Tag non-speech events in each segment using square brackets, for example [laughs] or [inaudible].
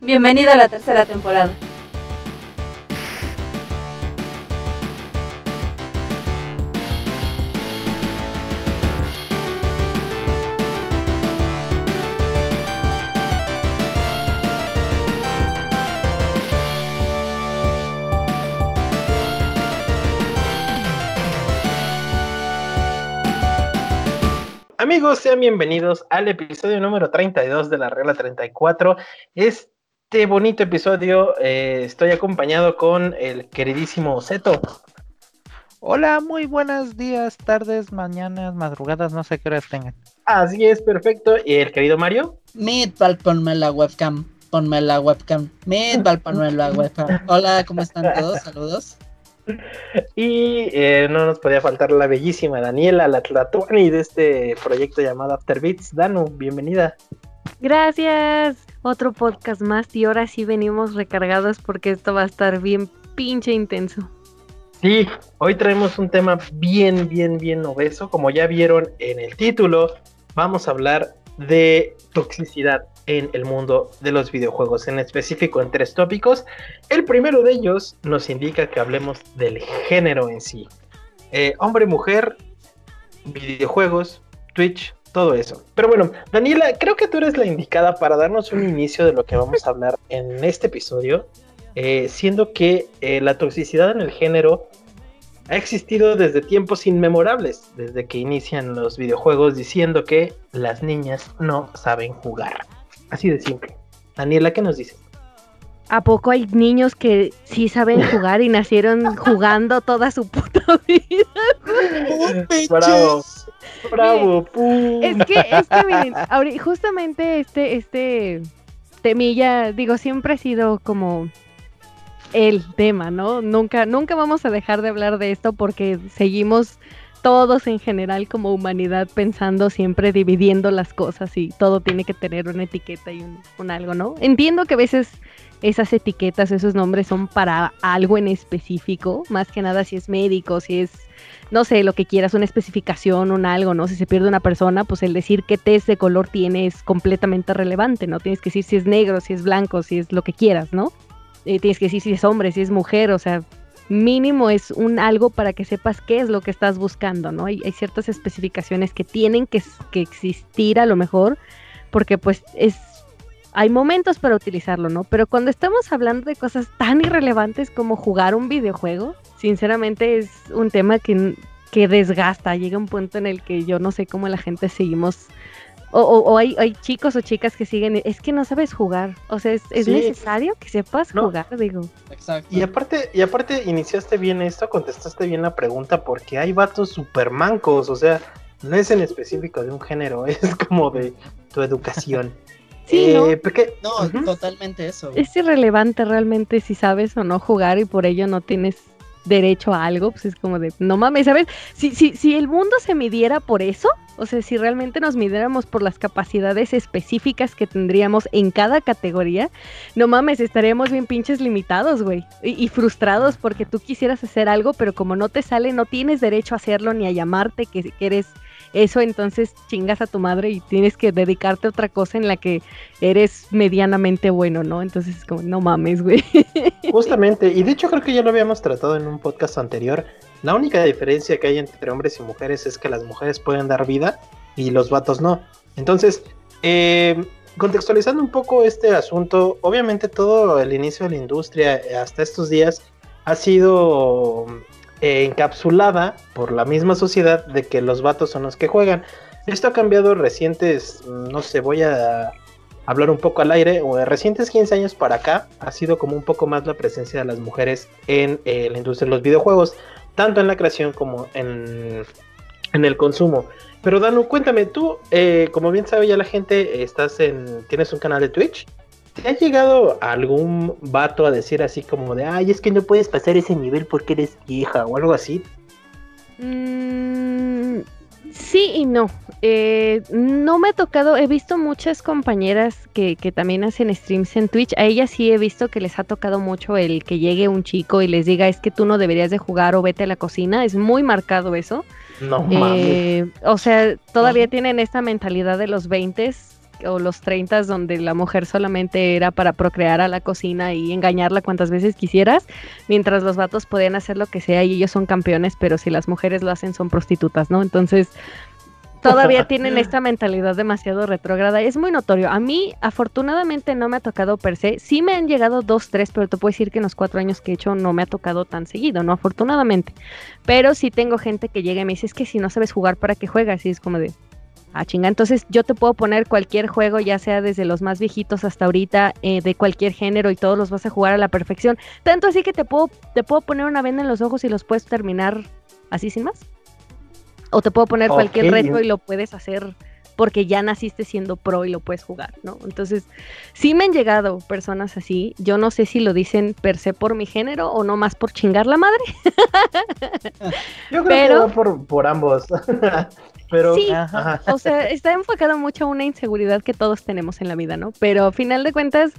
Bienvenido a la tercera temporada. Amigos, sean bienvenidos al episodio número 32 de la regla 34. Este bonito episodio eh, estoy acompañado con el queridísimo Zeto. Hola, muy buenos días, tardes, mañanas, madrugadas, no sé qué horas tengan. Así es, perfecto. ¿Y el querido Mario? Meatball, ponme la webcam. Ponme la webcam. Meatball, ponme la webcam. Hola, ¿cómo están todos? Saludos. Y eh, no nos podía faltar la bellísima Daniela, la Tlatuani de este proyecto llamado After Beats. Danu, bienvenida. Gracias. Otro podcast más y ahora sí venimos recargados porque esto va a estar bien pinche intenso. Sí, hoy traemos un tema bien, bien, bien obeso. Como ya vieron en el título, vamos a hablar de toxicidad en el mundo de los videojuegos, en específico en tres tópicos. El primero de ellos nos indica que hablemos del género en sí. Eh, hombre, mujer, videojuegos, Twitch, todo eso. Pero bueno, Daniela, creo que tú eres la indicada para darnos un inicio de lo que vamos a hablar en este episodio, eh, siendo que eh, la toxicidad en el género ha existido desde tiempos inmemorables, desde que inician los videojuegos diciendo que las niñas no saben jugar. Así de simple. Daniela, ¿qué nos dices? ¿A poco hay niños que sí saben [laughs] jugar y nacieron jugando toda su puta vida? [laughs] bravo, bravo, Es que, es que miren, justamente este, este temilla, digo, siempre ha sido como el tema, ¿no? Nunca, nunca vamos a dejar de hablar de esto porque seguimos todos en general como humanidad pensando siempre dividiendo las cosas y todo tiene que tener una etiqueta y un, algo, ¿no? Entiendo que a veces esas etiquetas, esos nombres son para algo en específico, más que nada si es médico, si es, no sé, lo que quieras, una especificación, un algo, ¿no? Si se pierde una persona, pues el decir qué test de color tiene es completamente relevante, ¿no? Tienes que decir si es negro, si es blanco, si es lo que quieras, ¿no? Eh, tienes que decir si es hombre, si es mujer, o sea, mínimo es un algo para que sepas qué es lo que estás buscando, ¿no? Hay, hay ciertas especificaciones que tienen que, que, existir a lo mejor, porque pues es, hay momentos para utilizarlo, ¿no? Pero cuando estamos hablando de cosas tan irrelevantes como jugar un videojuego, sinceramente es un tema que, que desgasta, llega un punto en el que yo no sé cómo la gente seguimos o, hay, hay, chicos o chicas que siguen, es que no sabes jugar. O sea, es, necesario que sepas jugar, digo. Exacto. Y aparte, y aparte, iniciaste bien esto, contestaste bien la pregunta, porque hay vatos super mancos, o sea, no es en específico de un género, [laughs] es como de tu educación. Sí, ¿no? Eh, no, totalmente eso. Es irrelevante realmente si sabes o no jugar y por ello no tienes derecho a algo, pues es como de, no mames, ¿sabes? Si, si, si el mundo se midiera por eso, o sea, si realmente nos midiéramos por las capacidades específicas que tendríamos en cada categoría, no mames, estaríamos bien pinches limitados, güey. Y, frustrados porque tú quisieras hacer algo, pero como no te sale, no tienes derecho a hacerlo ni a llamarte que, que eres eso, entonces chingas a tu madre y tienes que dedicarte a otra cosa en la que eres medianamente bueno, ¿no? Entonces es como, no mames, güey. [laughs] Justamente, y de hecho creo que ya lo habíamos tratado en un podcast anterior. La única diferencia que hay entre hombres y mujeres es que las mujeres pueden dar vida y los vatos no. Entonces, eh, contextualizando un poco este asunto, obviamente todo el inicio de la industria hasta estos días ha sido eh, encapsulada por la misma sociedad de que los vatos son los que juegan. Esto ha cambiado recientes, no sé, voy a hablar un poco al aire, o de recientes 15 años para acá, ha sido como un poco más la presencia de las mujeres en eh, la industria de los videojuegos, tanto en la creación como en, en el consumo. Pero Danu, cuéntame, tú, eh, como bien sabe ya la gente, estás en, tienes un canal de Twitch. ¿Te ha llegado algún vato a decir así como de, ay, es que no puedes pasar ese nivel porque eres vieja o algo así? Mm, sí y no. Eh, no me ha tocado, he visto muchas compañeras que, que, también hacen streams en Twitch. A ellas sí he visto que les ha tocado mucho el que llegue un chico y les diga es que tú no deberías de jugar o vete a la cocina. Es muy marcado eso. No eh, O sea, todavía tienen esta mentalidad de los 20 o los 30 donde la mujer solamente era para procrear a la cocina y engañarla cuantas veces quisieras, mientras los vatos podían hacer lo que sea y ellos son campeones, pero si las mujeres lo hacen son prostitutas, ¿no? Entonces, [laughs] todavía tienen esta mentalidad demasiado retrógrada. Es muy notorio. A mí, afortunadamente, no me ha tocado per se. Sí me han llegado dos, tres, pero te puedo decir que en los cuatro años que he hecho no me ha tocado tan seguido, ¿no? Afortunadamente. Pero sí tengo gente que llega y me dice, es que si no sabes jugar, ¿para qué juegas? Y es como de, ah, chinga. Entonces yo te puedo poner cualquier juego, ya sea desde los más viejitos hasta ahorita, eh, de cualquier género, y todos los vas a jugar a la perfección. Tanto así que te puedo, te puedo poner una venda en los ojos y los puedes terminar así sin más. O te puedo poner cualquier reto y lo puedes hacer porque ya naciste siendo pro y lo puedes jugar, ¿no? Entonces, sí me han llegado personas así. Yo no sé si lo dicen per se por mi género o no más por chingar la madre. [laughs] Yo creo Pero- que va por, por ambos. [laughs] Pero, Sí. ajá. O sea, está enfocado mucho a una inseguridad que todos tenemos en la vida, ¿no? Pero a final de cuentas,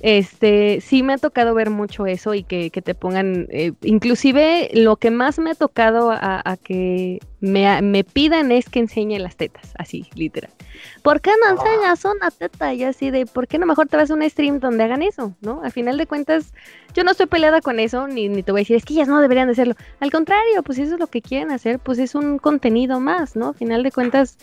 este, sí me ha tocado ver mucho eso y que, que te pongan, eh, inclusive lo que más me ha tocado a, a que me, me pidan es que enseñe las tetas, así, literal. ¿Por qué no enseñas una teta? Y así de, ¿por qué no mejor te vas a un stream donde hagan eso, no? Al final de cuentas, yo no estoy peleada con eso, ni, ni te voy a decir, es que ellas no deberían de hacerlo. Al contrario, pues si eso es lo que quieren hacer, pues es un contenido más, ¿no? Al final de cuentas,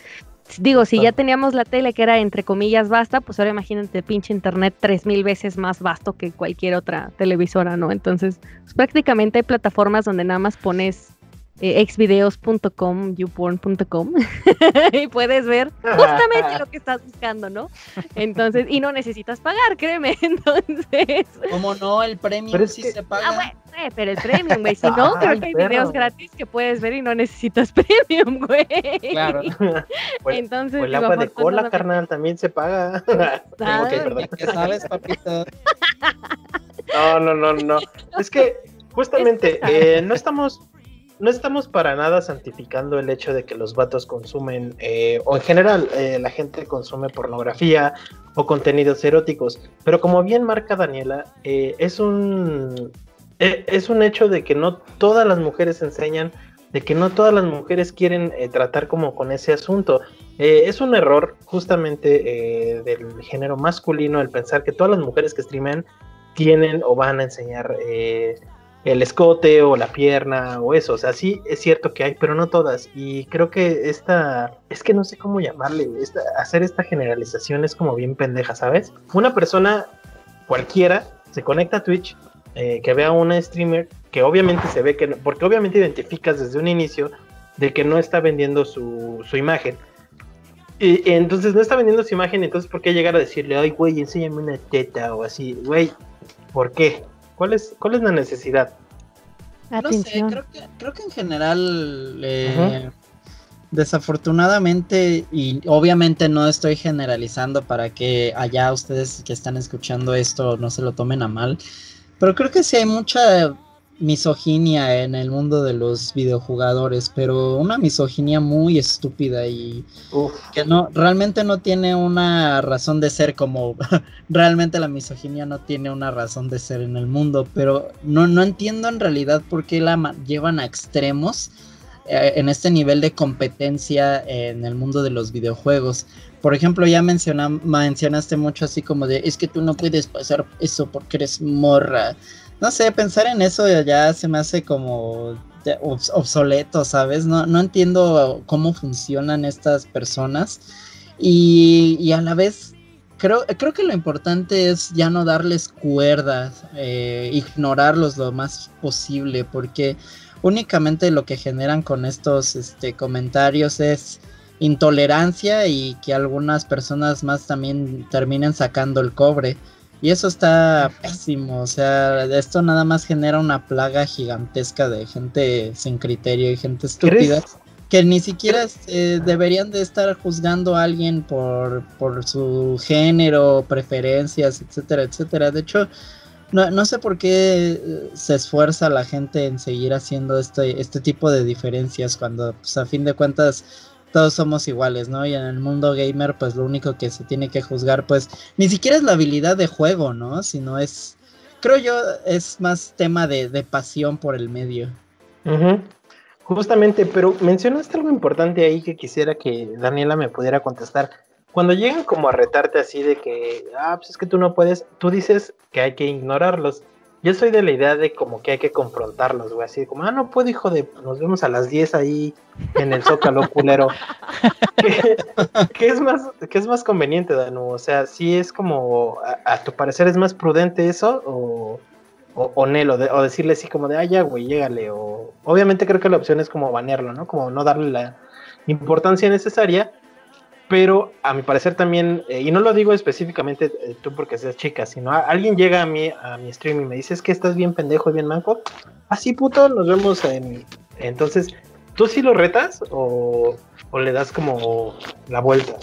digo, si ya teníamos la tele que era entre comillas basta, pues ahora imagínate pinche internet tres mil veces más vasto que cualquier otra televisora, ¿no? Entonces, pues, prácticamente hay plataformas donde nada más pones eh, exvideos.com, youporn.com [laughs] y puedes ver [laughs] justamente lo que estás buscando, ¿no? Entonces, y no necesitas pagar, créeme. [laughs] Entonces, ¿Cómo no? El premio Pero sí que- se paga. ah, bueno, eh, pero el premium, güey. Si no, creo que hay perro. videos gratis que puedes ver y no necesitas premium, güey. Claro. Pues- Entonces, O el agua de cola, afortunadamente- carnal, también se paga. Ok, perdón. ¿Qué sabes, papito? No, no, no, no. Es que justamente eh, no estamos, no estamos para nada santificando el hecho de que los vatos consumen, eh, o en general eh, la gente consume pornografía o contenidos eróticos. Pero como bien marca Daniela, eh, es un eh, es un hecho de que no todas las mujeres enseñan, de que no todas las mujeres quieren tratar como con ese asunto. Es un error justamente del género masculino el pensar que todas las mujeres que streamen tienen o van a enseñar el escote o la pierna o eso. O sea, sí es cierto que hay, pero no todas. Y creo que esta, es que no sé cómo llamarle, esta- hacer esta generalización es como bien pendeja, ¿sabes? Una persona cualquiera se conecta a Twitch, eh, que vea a una streamer, que obviamente se ve que, no- porque obviamente identificas desde un inicio de que no está vendiendo su, su imagen. Y, y entonces no está vendiendo su imagen, entonces ¿por qué llegar a decirle, ay, güey, enséñame una teta o así? Güey, ¿por qué? ¿Cuál es, ¿Cuál es la necesidad? No sé, creo que, creo que en general, eh, desafortunadamente, y obviamente no estoy generalizando para que allá ustedes que están escuchando esto no se lo tomen a mal, pero creo que sí hay mucha misoginia en el mundo de los videojugadores, pero una misoginia muy estúpida y Uf, que no realmente no tiene una razón de ser como [laughs] realmente la misoginia no tiene una razón de ser en el mundo pero no, no entiendo en realidad por qué la llevan a extremos eh, en este nivel de competencia en el mundo de los videojuegos. Por ejemplo ya menciona, mencionaste mucho así como de es que tú no puedes pasar eso porque eres morra no sé pensar en eso ya se me hace como obsoleto, ¿sabes? No, no entiendo cómo funcionan estas personas y, y a la vez creo, creo que lo importante es ya no darles cuerdas, eh, ignorarlos lo más posible, porque únicamente lo que generan con estos este, comentarios es intolerancia y que algunas personas más también terminen sacando el cobre. Y eso está pésimo, o sea, esto nada más genera una plaga gigantesca de gente sin criterio y gente estúpida ¿crees? que ni siquiera eh, deberían de estar juzgando a alguien por, por su género, preferencias, etcétera, etcétera. De hecho, no, no sé por qué eh, se esfuerza la gente en seguir haciendo este, este tipo de diferencias cuando pues, a fin de cuentas todos somos iguales, ¿no? Y en el mundo gamer, pues lo único que se tiene que juzgar, pues ni siquiera es la habilidad de juego, ¿no? Sino es, creo yo, es más tema de, de pasión por el medio. Justamente, pero mencionaste algo importante ahí que quisiera que Daniela me pudiera contestar. cuando llegan como a retarte así de que, ah, pues es que tú no puedes, tú dices que hay que ignorarlos. Yo soy de la idea de como que hay que confrontarlos, güey, así como, ah, no puedo, hijo de, nos vemos a las 10 ahí en el Zócalo [laughs] culero. ¿Qué, es más, qué es más conveniente, Danu? O sea, si es como, a, tu parecer es más prudente eso o, o, o Nelo, o decirle así como de, ah, ya, güey, llégale, o obviamente creo que la opción es como banearlo, ¿no? Como no darle la importancia necesaria, pero a mi parecer también, eh, y no lo digo específicamente eh, tú porque seas chica, sino alguien llega a mi, a mi stream y me dice, es que estás bien pendejo y bien manco, así puto, nos vemos en... Entonces, ¿tú sí lo retas o, o le das como la vuelta?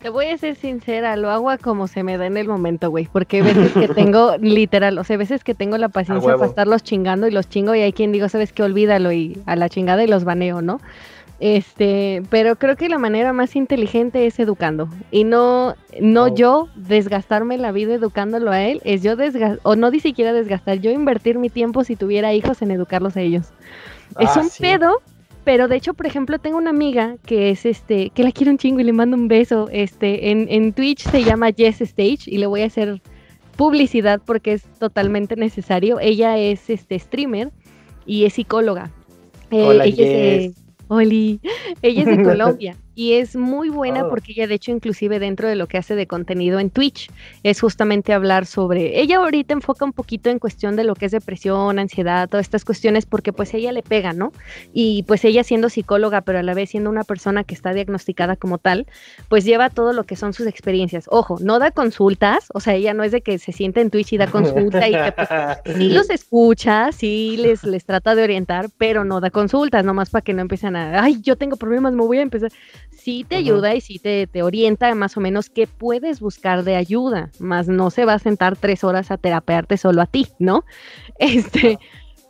Te voy a ser sincera, lo hago como se me da en el momento, güey, porque hay veces que tengo, [laughs] literal, o sea, veces que tengo la paciencia para estarlos chingando y los chingo y hay quien digo, sabes que olvídalo y a la chingada y los baneo, ¿no? Este, pero creo que la manera más inteligente es educando. Y no, no oh. yo desgastarme la vida educándolo a él, es yo desgastar, o no ni siquiera desgastar, yo invertir mi tiempo si tuviera hijos en educarlos a ellos. es ah, un pedo, pero de hecho, por ejemplo, tengo una amiga que es este, que la quiero un chingo y le mando un beso. Este, en, en Twitch se llama Jess Stage y le voy a hacer publicidad porque es totalmente necesario. Ella es este streamer y es psicóloga. Eh, Hola, ella Oli, ella es de [laughs] Colombia y es muy buena oh. porque ella de hecho inclusive dentro de lo que hace de contenido en Twitch es justamente hablar sobre, ella ahorita enfoca un poquito en cuestión de lo que es depresión, ansiedad, todas estas cuestiones porque pues ella le pega, ¿no? Y pues ella siendo psicóloga pero a la vez siendo una persona que está diagnosticada como tal, pues lleva todo lo que son sus experiencias. Ojo, no da consultas, o sea, ella no es de que se siente en Twitch y da consulta y que pues, [laughs] sí los escucha, sí les, les trata de orientar, pero no da consultas, nomás para que no empiecen a, ay, yo tengo problemas, me voy a empezar sí te ayuda y sí te, te, orienta más o menos qué puedes buscar de ayuda, más no se va a sentar tres horas a terapearte solo a ti, ¿no? [laughs] Este,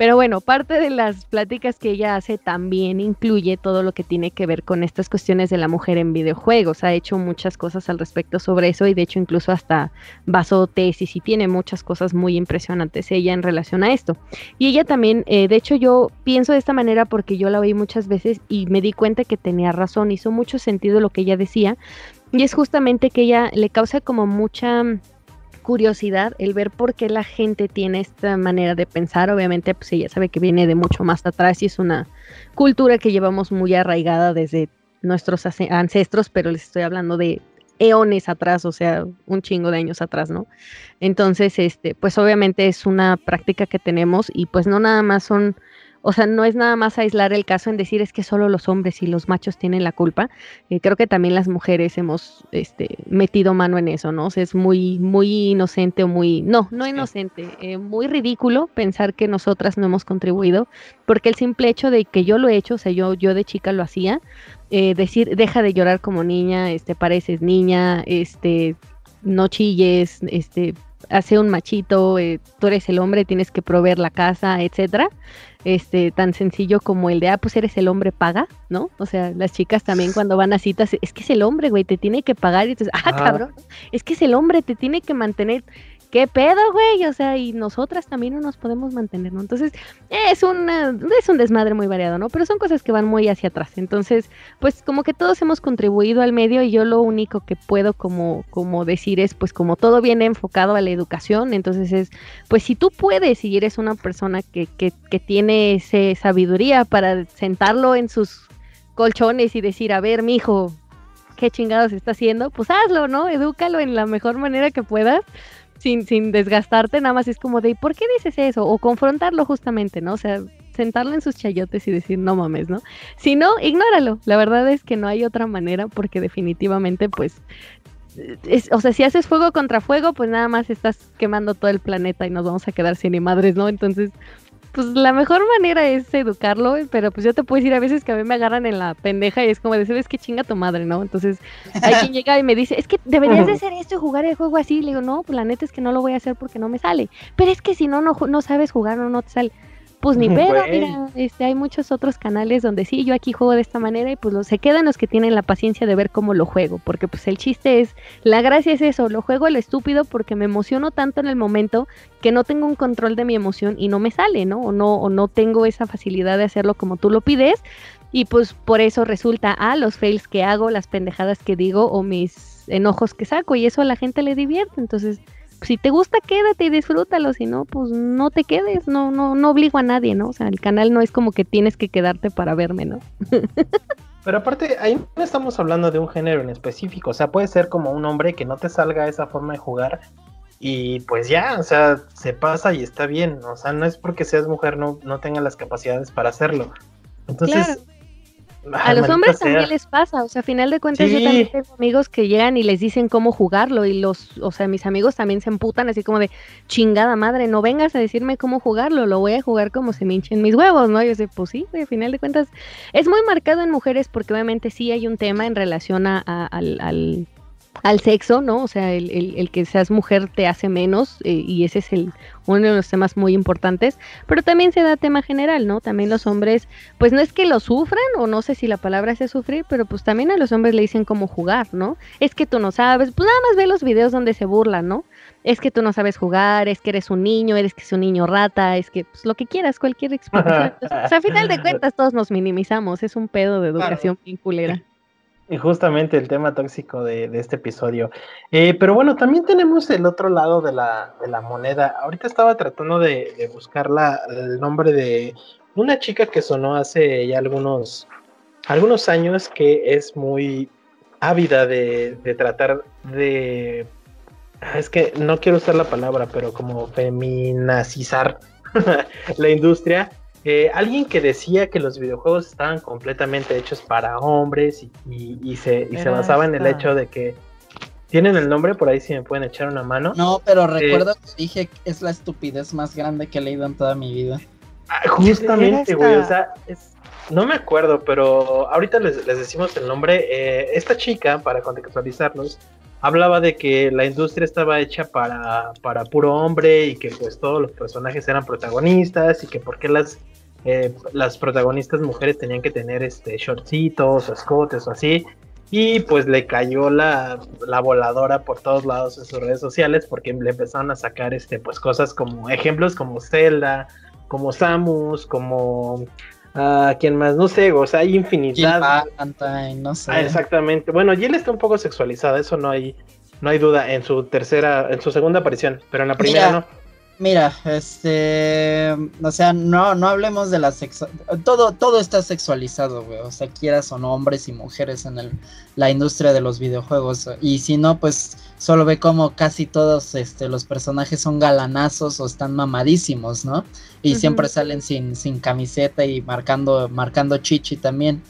pero bueno, parte de las pláticas que ella hace también incluye todo lo que tiene que ver con estas cuestiones de la mujer en videojuegos. Ha hecho muchas cosas al respecto sobre eso y de hecho incluso hasta basó tesis y tiene muchas cosas muy impresionantes ella en relación a esto. Y ella también, eh, de hecho yo pienso de esta manera porque yo la oí muchas veces y me di cuenta que tenía razón, hizo mucho sentido lo que ella decía. Y es justamente que ella le causa como mucha curiosidad el ver por qué la gente tiene esta manera de pensar. Obviamente, pues ella sabe que viene de mucho más atrás y es una cultura que llevamos muy arraigada desde nuestros ancestros, pero les estoy hablando de eones atrás, o sea, un chingo de años atrás, ¿no? Entonces, este, pues obviamente es una práctica que tenemos y pues no nada más son o sea, no es nada más aislar el caso en decir es que solo los hombres y los machos tienen la culpa. Eh, creo que también las mujeres hemos este, metido mano en eso, ¿no? O sea, es muy, muy inocente o muy, no, no inocente, eh, muy ridículo pensar que nosotras no hemos contribuido, porque el simple hecho de que yo lo he hecho, o sea, yo, yo de chica lo hacía, eh, decir, deja de llorar como niña, este, pareces niña, este, no chilles, este, hace un machito, tú eres el hombre, tienes que proveer la casa, etcétera este, tan sencillo como el de, ah, pues eres el hombre, paga, ¿no? O sea, las chicas también cuando van a citas, es que es el hombre, güey, te tiene que pagar y dices, ah, cabrón, es que es el hombre, te tiene que mantener. ¿Qué pedo, güey? O sea, y nosotras también no nos podemos mantener, ¿no? Entonces, es, una, es un desmadre muy variado, ¿no? Pero son cosas que van muy hacia atrás. Entonces, pues como que todos hemos contribuido al medio y yo lo único que puedo como, como decir es, pues como todo viene enfocado a la educación, entonces es, pues si tú puedes y eres una persona que, que, que tiene esa sabiduría para sentarlo en sus colchones y decir, a ver, mijo, qué chingados está haciendo, pues hazlo, ¿no? Edúcalo en la mejor manera que puedas sin, sin desgastarte, nada más es como de, ¿por qué dices eso? O confrontarlo justamente, ¿no? O sea, sentarlo en sus chayotes y decir, no mames, ¿no? Si no, ignóralo. La verdad es que no hay otra manera porque definitivamente, pues, es, o sea, si haces fuego contra fuego, pues nada más estás quemando todo el planeta y nos vamos a quedar sin madres, ¿no? Entonces, pues la mejor manera es educarlo, pero pues yo te puedo decir a veces que a mí me agarran en la pendeja y es como decir, es que chinga tu madre, ¿no? Entonces hay quien llega y me dice, es que deberías de hacer esto y jugar el juego así. Le digo, no, pues la neta es que no lo voy a hacer porque no me sale. Pero es que si no, no, no sabes jugar o no te sale. Pues ni [laughs] pedo, mira, este, hay muchos otros canales donde sí, yo aquí juego de esta manera y pues se quedan los que tienen la paciencia de ver cómo lo juego, porque pues el chiste es, la gracia es eso, lo juego el estúpido porque me emociono tanto en el momento que no tengo un control de mi emoción y no me sale, ¿no? O no, o no tengo esa facilidad de hacerlo como tú lo pides y pues por eso resulta, a ah, los fails que hago, las pendejadas que digo o mis enojos que saco y eso a la gente le divierte. Entonces, si te gusta, quédate y disfrútalo, si no, pues no te quedes, no, no, no obligo a nadie, ¿no? O sea, el canal no es como que tienes que quedarte para verme, ¿no? [laughs] Pero aparte, ahí no estamos hablando de un género en específico, o sea, puede ser como un hombre que no te salga esa forma de jugar y pues ya, o sea, se pasa y está bien, o sea, no es porque seas mujer no, no tenga las capacidades para hacerlo. Entonces, a los hombres también les pasa, o sea, a final de cuentas yo también tengo amigos que llegan y les dicen cómo jugarlo y los, o sea, mis amigos también se emputan así como de chingada madre, no vengas a decirme cómo jugarlo, lo voy a jugar como se me hinchen mis huevos, ¿no? Yo sé, pues sí, a final de cuentas es muy marcado en mujeres porque obviamente sí hay un tema en relación a, al al sexo, ¿no? O sea, el, el, que seas mujer te hace menos eh, y ese es el, uno de los temas muy importantes, pero también se da tema general, ¿no? También los hombres, pues no es que lo sufran o no sé si la palabra es sufrir, pero pues también a los hombres le dicen cómo jugar, ¿no? Es que tú no sabes, pues nada más ve los videos donde se burlan, ¿no? Es que tú no sabes jugar, es que eres un niño, eres que es un niño rata, es que pues, lo que quieras, cualquier explicación. o sea, a final de cuentas todos nos minimizamos, es un pedo de educación vinculera. Justamente el tema tóxico de, este episodio. Eh, pero bueno, también tenemos el otro lado de la, de la moneda. Ahorita estaba tratando de, buscar la, el nombre de una chica que sonó hace ya algunos, algunos años que es muy ávida de, de tratar de... Es que no quiero usar la palabra, pero como feminazizar [laughs] la industria eh, alguien que decía que los videojuegos estaban completamente hechos para hombres y, se, y se, basaba en el hecho de que tienen el nombre, por ahí si me pueden echar una mano. No, pero eh, recuerdo que dije que es la estupidez más grande que he leído en toda mi vida. Ah, justamente, güey, o sea, no me acuerdo, pero ahorita les, decimos el nombre. Eh, esta chica, para contextualizarlos, hablaba de que la industria estaba hecha para, para puro hombre y que pues todos los personajes eran protagonistas y que por qué las, eh, las protagonistas mujeres tenían que tener este shortcitos o escotes o así. Y pues le cayó la, la, voladora por todos lados en sus redes sociales porque le empezaron a sacar este pues cosas como ejemplos como Zelda, como Samus, como Ah, ¿quién más? No sé, o sea, hay infinidad. no sé. Ah, exactamente. Bueno, Jill está un poco sexualizada, eso no hay, no hay duda en su tercera, en su segunda aparición, pero en la primera no. Mira, este, o sea, no, no hablemos de la sexo, todo, todo está sexualizado, güey, o sea, quieras o no, hombres y mujeres en el, la industria de los videojuegos, y si no, pues solo ve como casi todos, este, los personajes son galanazos o están mamadísimos, ¿no? Y siempre salen sin, sin camiseta y marcando, marcando chichi también.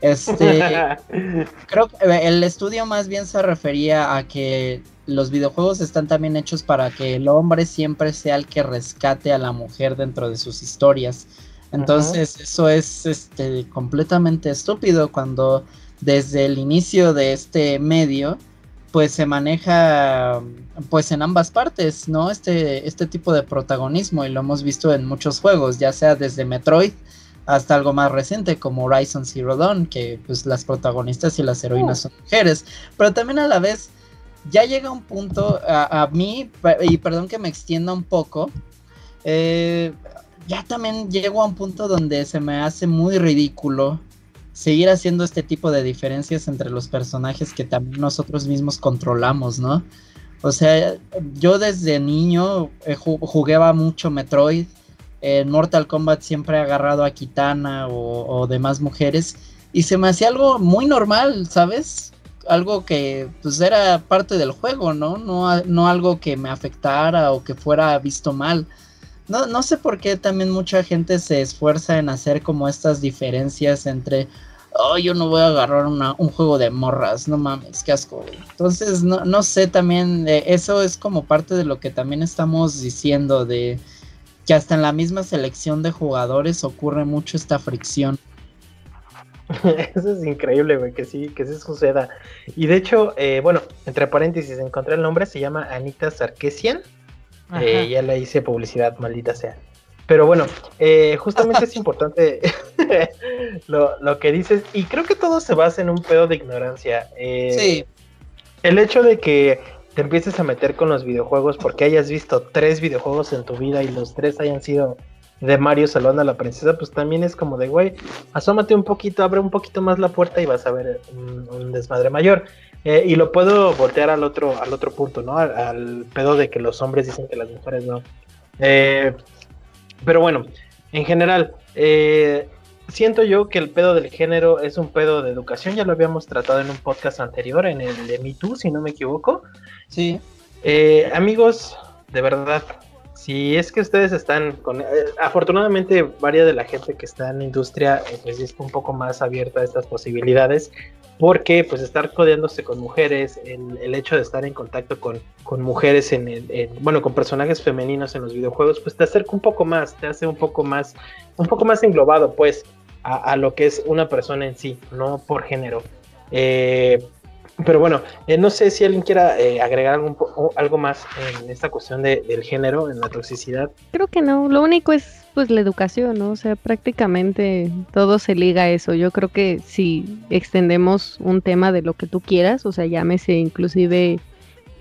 Este, [laughs] creo que eh, el estudio más bien se refería a que los videojuegos están también hechos para que el hombre siempre sea el que rescate a la mujer dentro de sus historias. Entonces, eso es este completamente estúpido cuando desde el inicio de este medio pues se maneja pues en ambas partes, ¿no? Este este tipo de protagonismo y lo hemos visto en muchos juegos, ya sea desde Metroid hasta algo más reciente como Horizon Zero Dawn, que pues las protagonistas y las heroínas oh. son mujeres, pero también a la vez ya llega un punto a, mí, y perdón que me extienda un poco, eh, ya también llego a un punto donde se me hace muy ridículo seguir haciendo este tipo de diferencias entre los personajes que también nosotros mismos controlamos, ¿no? O sea, yo desde niño eh, jugaba mucho Metroid, en Mortal Kombat siempre he agarrado a Kitana o, demás mujeres y se me hacía algo muy normal, ¿sabes? Algo que pues era parte del juego, ¿no? No, no algo que me afectara o que fuera visto mal. No, no sé por qué también mucha gente se esfuerza en hacer como estas diferencias entre, oh, yo no voy a agarrar un juego de morras, no mames, qué asco. Entonces, no, no sé también, eh, eso es como parte de lo que también estamos diciendo de que hasta en la misma selección de jugadores ocurre mucho esta fricción. [laughs] Eso es increíble, güey, que sí, que sí suceda. Y de hecho, eh, bueno, entre paréntesis, encontré el nombre, se llama Anita Sarkesian. Eh, ya le hice publicidad, maldita sea. Pero bueno, eh, justamente es [laughs] importante [laughs] lo, lo, que dices, y creo que todo se basa en un pedo de ignorancia. sí. El hecho de que te empieces a meter con los videojuegos porque hayas visto tres videojuegos en tu vida y los tres hayan sido de Mario salvando a la princesa, pues también es como de, güey, asómate un poquito, abre un poquito más la puerta y vas a ver un, desmadre mayor. Eh, y lo puedo voltear al otro, al otro punto, ¿no? Al, al pedo de que los hombres dicen que las mujeres no. Eh, pero bueno, en general, eh, siento yo que el pedo del género es un pedo de educación. Ya lo habíamos tratado en un podcast anterior, en el de Me Too, si no me equivoco. Sí. Eh, amigos, de verdad, si es que ustedes están con... eh, afortunadamente, varias de la gente que está en la industria eh, pues está un poco más abierta a estas posibilidades, porque pues estar codeándose con mujeres, el, el hecho de estar en contacto con, con mujeres, en, el- en- bueno, con personajes femeninos en los videojuegos, pues te acerca un poco más, te hace un poco más, un poco más englobado, pues, a, a lo que es una persona en sí, no por género. Eh, pero bueno, eh, no sé si alguien quiera eh, agregar algún algo más en esta cuestión de- del género, en la toxicidad. Creo que no, lo único es pues la educación, ¿no? O sea, prácticamente todo se liga a eso. Yo creo que si extendemos un tema de lo que tú quieras, o sea, llámese inclusive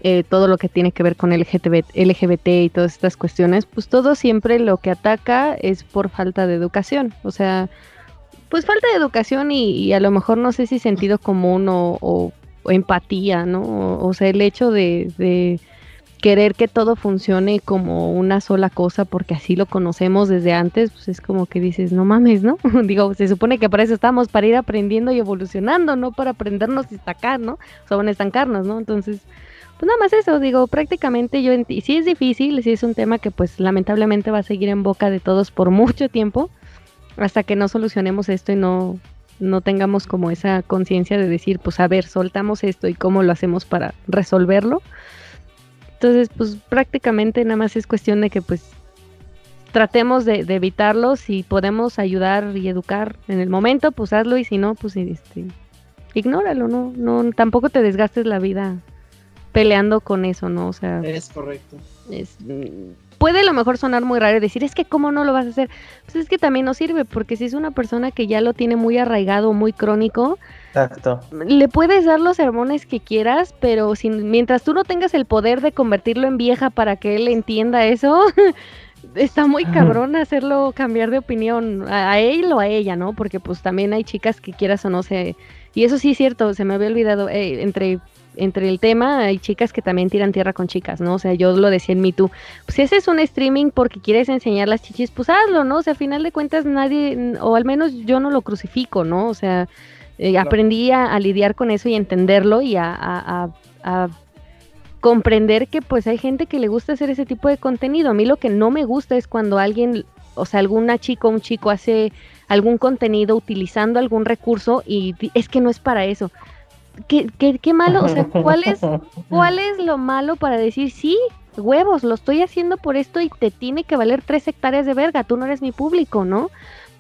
eh, todo lo que tiene que ver con LGTB, LGBT y todas estas cuestiones, pues todo siempre lo que ataca es por falta de educación. O sea, pues falta de educación y, y a lo mejor no sé si sentido común o empatía, ¿no? O, sea, el hecho de, querer que todo funcione como una sola cosa porque así lo conocemos desde antes, pues es como que dices, no mames, ¿no? [laughs] Digo, se supone que para eso estamos, para ir aprendiendo y evolucionando, no para aprendernos y destacar, ¿no? O sea, estancarnos, ¿no? Entonces, pues nada más eso, digo, prácticamente yo, enti- sí es difícil, sí es un tema que pues lamentablemente va a seguir en boca de todos por [laughs] mucho tiempo, hasta que no solucionemos esto y no, no tengamos como esa conciencia de decir, pues a ver, soltamos esto y cómo lo hacemos para resolverlo. Entonces, pues prácticamente nada más es cuestión de que pues tratemos de, de evitarlo. Si podemos ayudar y educar en el momento, pues hazlo y si no, pues este, ignóralo, ¿no? no Tampoco te desgastes la vida peleando con eso, ¿no? O sea, Es correcto. es, mm, puede a lo mejor sonar muy raro y decir, es que cómo no lo vas a hacer. Pues es que también no sirve, porque si es una persona que ya lo tiene muy arraigado, muy crónico, Exacto. le puedes dar los sermones que quieras, pero sin, mientras tú no tengas el poder de convertirlo en vieja para que él entienda eso, [laughs] está muy cabrón hacerlo cambiar de opinión a, a él o a ella, ¿no? Porque pues también hay chicas que quieras o no se... Y eso sí es cierto, se me había olvidado, eh, entre, entre el tema hay chicas que también tiran tierra con chicas, ¿no? O sea, yo lo decía en Me Too. Pues si haces un streaming porque quieres enseñar las chichis, pues hazlo, ¿no? O sea, a final de cuentas nadie, o al menos yo no lo crucifico, ¿no? O sea, eh, Claro. aprendí a, a lidiar con eso y a entenderlo y a, a- a- a comprender que pues hay gente que le gusta hacer ese tipo de contenido. A mí lo que no me gusta es cuando alguien, o sea, alguna chica o un chico hace algún contenido utilizando algún recurso y es que no es para eso. ¿Qué, qué, qué malo? O sea, [laughs] ¿cuál es, ¿cuál es lo malo para decir sí? Huevos, lo estoy haciendo por esto y te tiene que valer tres hectáreas de verga, tú no eres mi público, ¿no?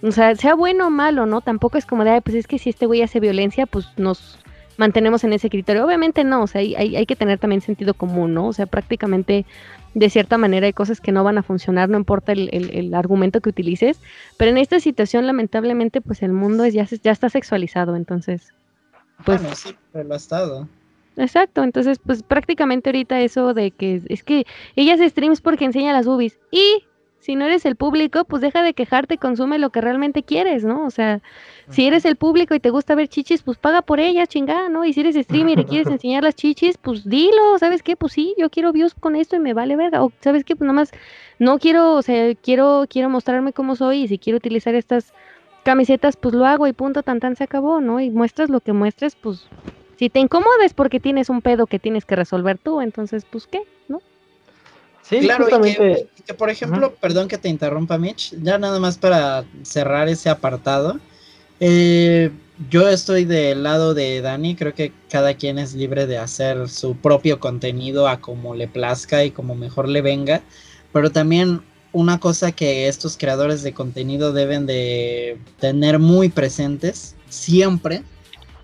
O sea, sea bueno o malo, ¿no? Tampoco es como de, "Ay, pues es que si este güey hace violencia, pues nos mantenemos en ese criterio. Obviamente no, o sea, hay, que tener también sentido común, ¿no? O sea, prácticamente de cierta manera hay cosas que no van a funcionar, no importa el, el- el argumento que utilices, pero en esta situación lamentablemente pues el mundo es, ya, ya está sexualizado, entonces, pues... bueno, sí, pero lo ha estado. Exacto, entonces pues prácticamente ahorita eso de que es que ella hace streams porque enseña las boobies y si no eres el público, pues deja de quejarte y consume lo que realmente quieres, ¿no? O sea, si eres el público y te gusta ver chichis, pues paga por ellas, chingada, ¿no? Y si eres streamer y quieres [laughs] enseñar las chichis, pues dilo, ¿sabes qué? Pues sí, yo quiero views con esto y me vale verga. O ¿sabes qué? Pues nada más no quiero, o sea, quiero quiero mostrarme cómo soy y si quiero utilizar estas camisetas, pues lo hago y punto, tan tan se acabó, ¿no? Y muestras lo que muestres, pues si te incomodas porque tienes un pedo que tienes que resolver tú, entonces, pues, ¿qué? ¿No? Sí, claro, y justamente. que, y que, por ejemplo, perdón que te interrumpa, Mitch, ya nada más para cerrar ese apartado. eh, yo estoy del lado de Dani, creo que cada quien es libre de hacer su propio contenido a como le plazca y como mejor le venga, pero también una cosa que estos creadores de contenido deben de tener muy presentes siempre,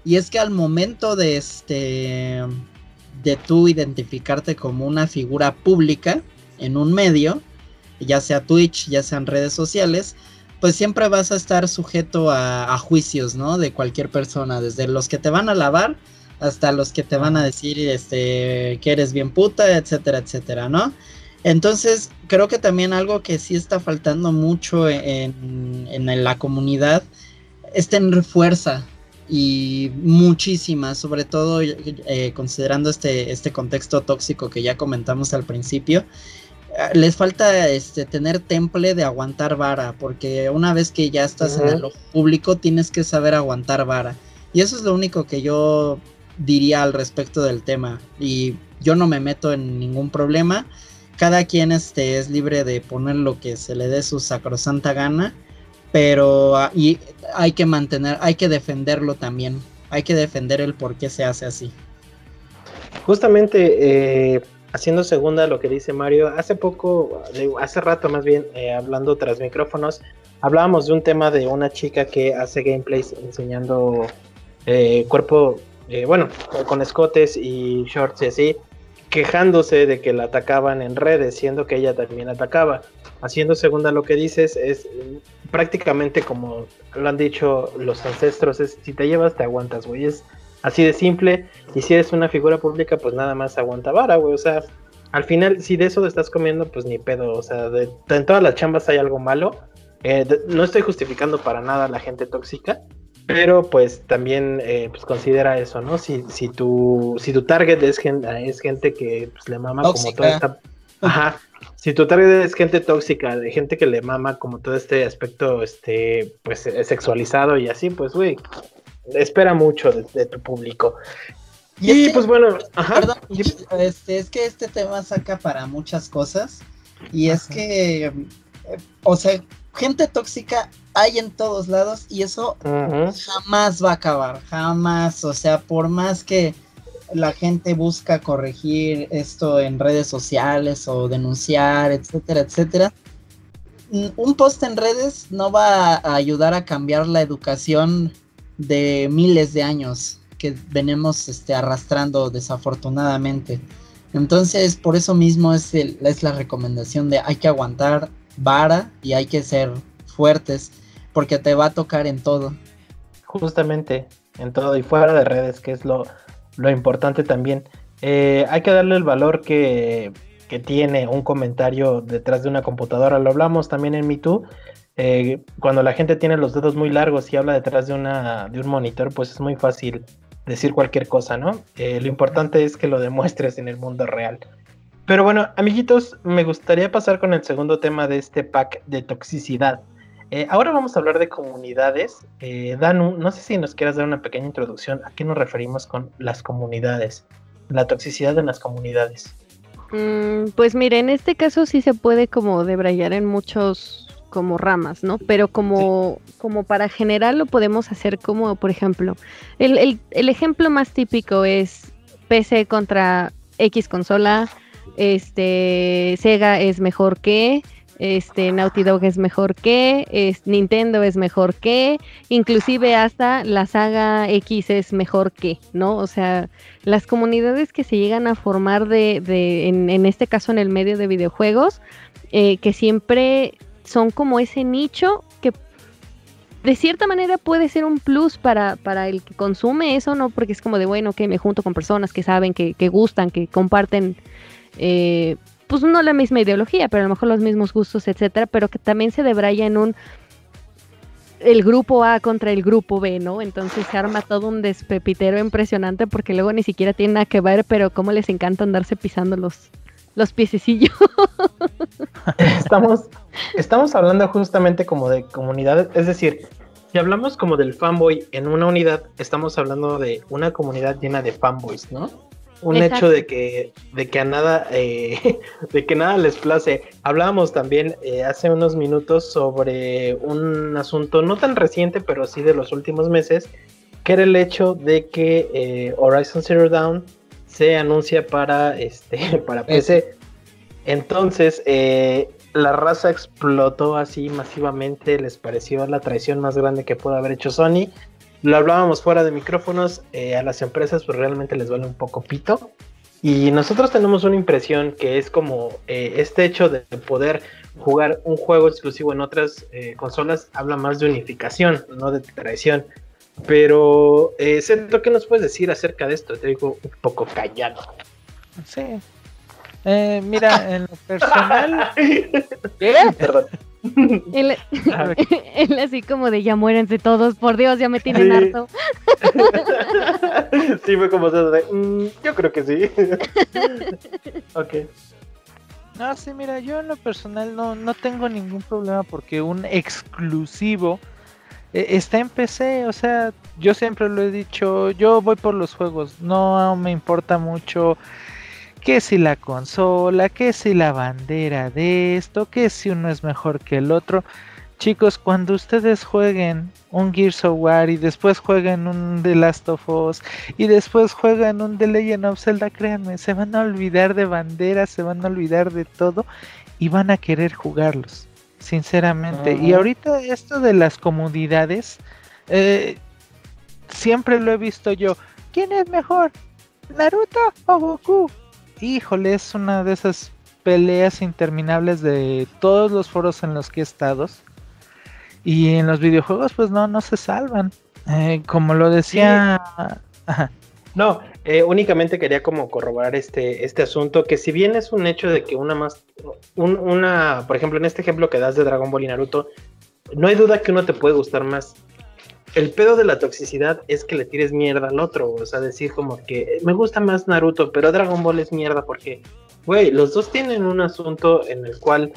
y es que al momento de este de tú identificarte como una figura pública en un medio, ya sea Twitch, ya sean redes sociales, pues siempre vas a estar sujeto a, a juicios, ¿no? De cualquier persona, desde los que te van a alabar hasta los que te van a decir este, que eres bien puta, etcétera, etcétera, ¿no? Entonces, creo que también algo que sí está faltando mucho en, en la comunidad es tener fuerza, y muchísimas, sobre todo eh, considerando este, este contexto tóxico que ya comentamos al principio. Eh, les falta este, tener temple de aguantar vara, porque una vez que ya estás en el público tienes que saber aguantar vara. Y eso es lo único que yo diría al respecto del tema. Y yo no me meto en ningún problema. Cada quien este, es libre de poner lo que se le dé su sacrosanta gana pero ah, y hay que mantener, hay que defenderlo también, hay que defender el por qué se hace así. Justamente, eh, haciendo segunda lo que dice Mario, hace poco, hace rato más bien, eh, hablando tras micrófonos, hablábamos de un tema de una chica que hace gameplays enseñando eh, cuerpo, bueno, con escotes y shorts y así, quejándose de que la atacaban en redes, siendo que ella también atacaba. Haciendo segunda lo que dices es prácticamente como lo han dicho los ancestros, es si te llevas te aguantas, güey. Es así de simple. Y si eres una figura pública, pues nada más aguanta vara, güey. O sea, al final, si de eso te estás comiendo, pues ni pedo. O sea, de, en todas las chambas hay algo malo. Eh, no estoy justificando para nada a la gente tóxica, pero pues también eh, pues considera eso, ¿no? Si, si, tu, si tu target es, gente, es gente que pues, le mama como toda esta... Ajá. Si tu target es gente tóxica, de gente que le mama como todo este aspecto, este, pues eh, sexualizado y así, pues, güey, espera mucho de, tu público. Y, pues bueno, ajá. Perdón, este, es que este tema saca para muchas cosas. Y es que, eh, o sea, gente tóxica hay en todos lados y eso jamás va a acabar, jamás. O sea, por más que la gente busca corregir esto en redes sociales o denunciar, etcétera, etcétera, un post en redes no va a ayudar a cambiar la educación de miles de años que venimos este, arrastrando desafortunadamente. Entonces, por eso mismo es, es la recomendación de hay que aguantar vara y hay que ser fuertes porque te va a tocar en todo. Justamente, en todo y fuera de redes, que es lo, lo importante también. Eh, hay que darle el valor que, que, tiene un comentario detrás de una computadora. Lo hablamos también en MeToo. Eh, cuando la gente tiene los dedos muy largos y habla detrás de, una, de un monitor, pues es muy fácil decir cualquier cosa, ¿no? Eh, lo importante es que lo demuestres en el mundo real. Pero bueno, amiguitos, me gustaría pasar con el segundo tema de este pack de toxicidad. Eh, ahora vamos a hablar de comunidades. Eh, Danu, no sé si nos quieras dar una pequeña introducción a qué nos referimos con las comunidades, la toxicidad en las comunidades. Mm, pues mire, en este caso sí se puede como debrayar en muchos como ramas, ¿no? Pero como, como para general lo podemos hacer como, por ejemplo, el, el ejemplo más típico es PC contra X consola, este Sega es mejor que, este Naughty Dog es mejor que, Nintendo es mejor que, inclusive hasta la saga X es mejor que, ¿no? O sea, las comunidades que se llegan a formar de, de en, este caso en el medio de videojuegos, eh, que siempre son como ese nicho que de cierta manera puede ser un plus para, para el que consume eso, ¿no? Porque es como de, bueno, que me junto con personas que saben, que, que gustan, que comparten eh, pues no la misma ideología, pero a lo mejor los mismos gustos, etcétera, pero que también se debraya en un el grupo A contra el grupo B, ¿no? Entonces se arma todo un despepitero impresionante porque luego ni siquiera tiene nada que ver, pero cómo les encanta andarse pisando los, los piececillos. [laughs] Estamos, estamos hablando justamente como de comunidades, es decir, si hablamos como del fanboy en una unidad, estamos hablando de una comunidad llena de fanboys, ¿no? Un hecho de que, de que a nada, eh, [laughs] de que nada les place. Hablábamos también eh, hace unos minutos sobre un asunto no tan reciente, pero sí de los últimos meses, que era el hecho de que eh, Horizon Zero Dawn se anuncia para este [laughs] para PC. Entonces, la raza explotó así masivamente, les pareció la traición más grande que pudo haber hecho Sony lo hablábamos fuera de micrófonos, eh, a las empresas pues realmente les vale un poco pito. Y nosotros tenemos una impresión que es como eh, este hecho de poder jugar un juego exclusivo en otras eh, consolas habla más de unificación, no de traición. Pero, eh, ¿qué nos puedes decir acerca de esto? Te digo un poco callado. Sí. Mira, en lo personal. [laughs] Perdón. Él, él [laughs] así como de ya muérense todos, por Dios, ya me tienen Sí. harto. [laughs] sí, fue como eso de, "Mm, yo creo que sí. ok. No, sí, mira, yo en lo personal no, no tengo ningún problema porque un exclusivo eh, está en PC, o sea, yo siempre lo he dicho, yo voy por los juegos, no me importa mucho que si la consola, que si la bandera de esto, que si uno es mejor que el otro. Chicos, cuando ustedes jueguen un Gears of War y después jueguen un The Last of Us y después juegan un The Legend of Zelda, créanme, se van a olvidar de banderas, se van a olvidar de todo y van a querer jugarlos, sinceramente. Y ahorita esto de las comunidades, eh, siempre lo he visto yo. ¿Quién es mejor? ¿Naruto o Goku? Híjole, es una de esas peleas interminables de todos los foros en los que he estado. Y en los videojuegos, pues no, no se salvan. Eh, como lo decía. Ajá. No, eh, únicamente quería como corroborar este, este asunto, que si bien es un hecho de que una más, un- una, por ejemplo, en este ejemplo que das de Dragon Ball y Naruto, no hay duda que uno te puede gustar más. El pedo de la toxicidad es que le tires mierda al otro, o sea, decir como que eh, me gusta más Naruto, pero Dragon Ball es mierda porque, güey, los dos tienen un asunto en el cual,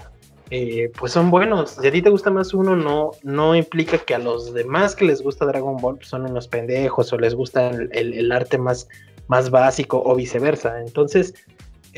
eh, pues son buenos. Si a ti te gusta más uno, no, no implica que a los demás que les gusta Dragon Ball son unos pendejos o les gusta el, el- el arte más, más básico o viceversa. Entonces,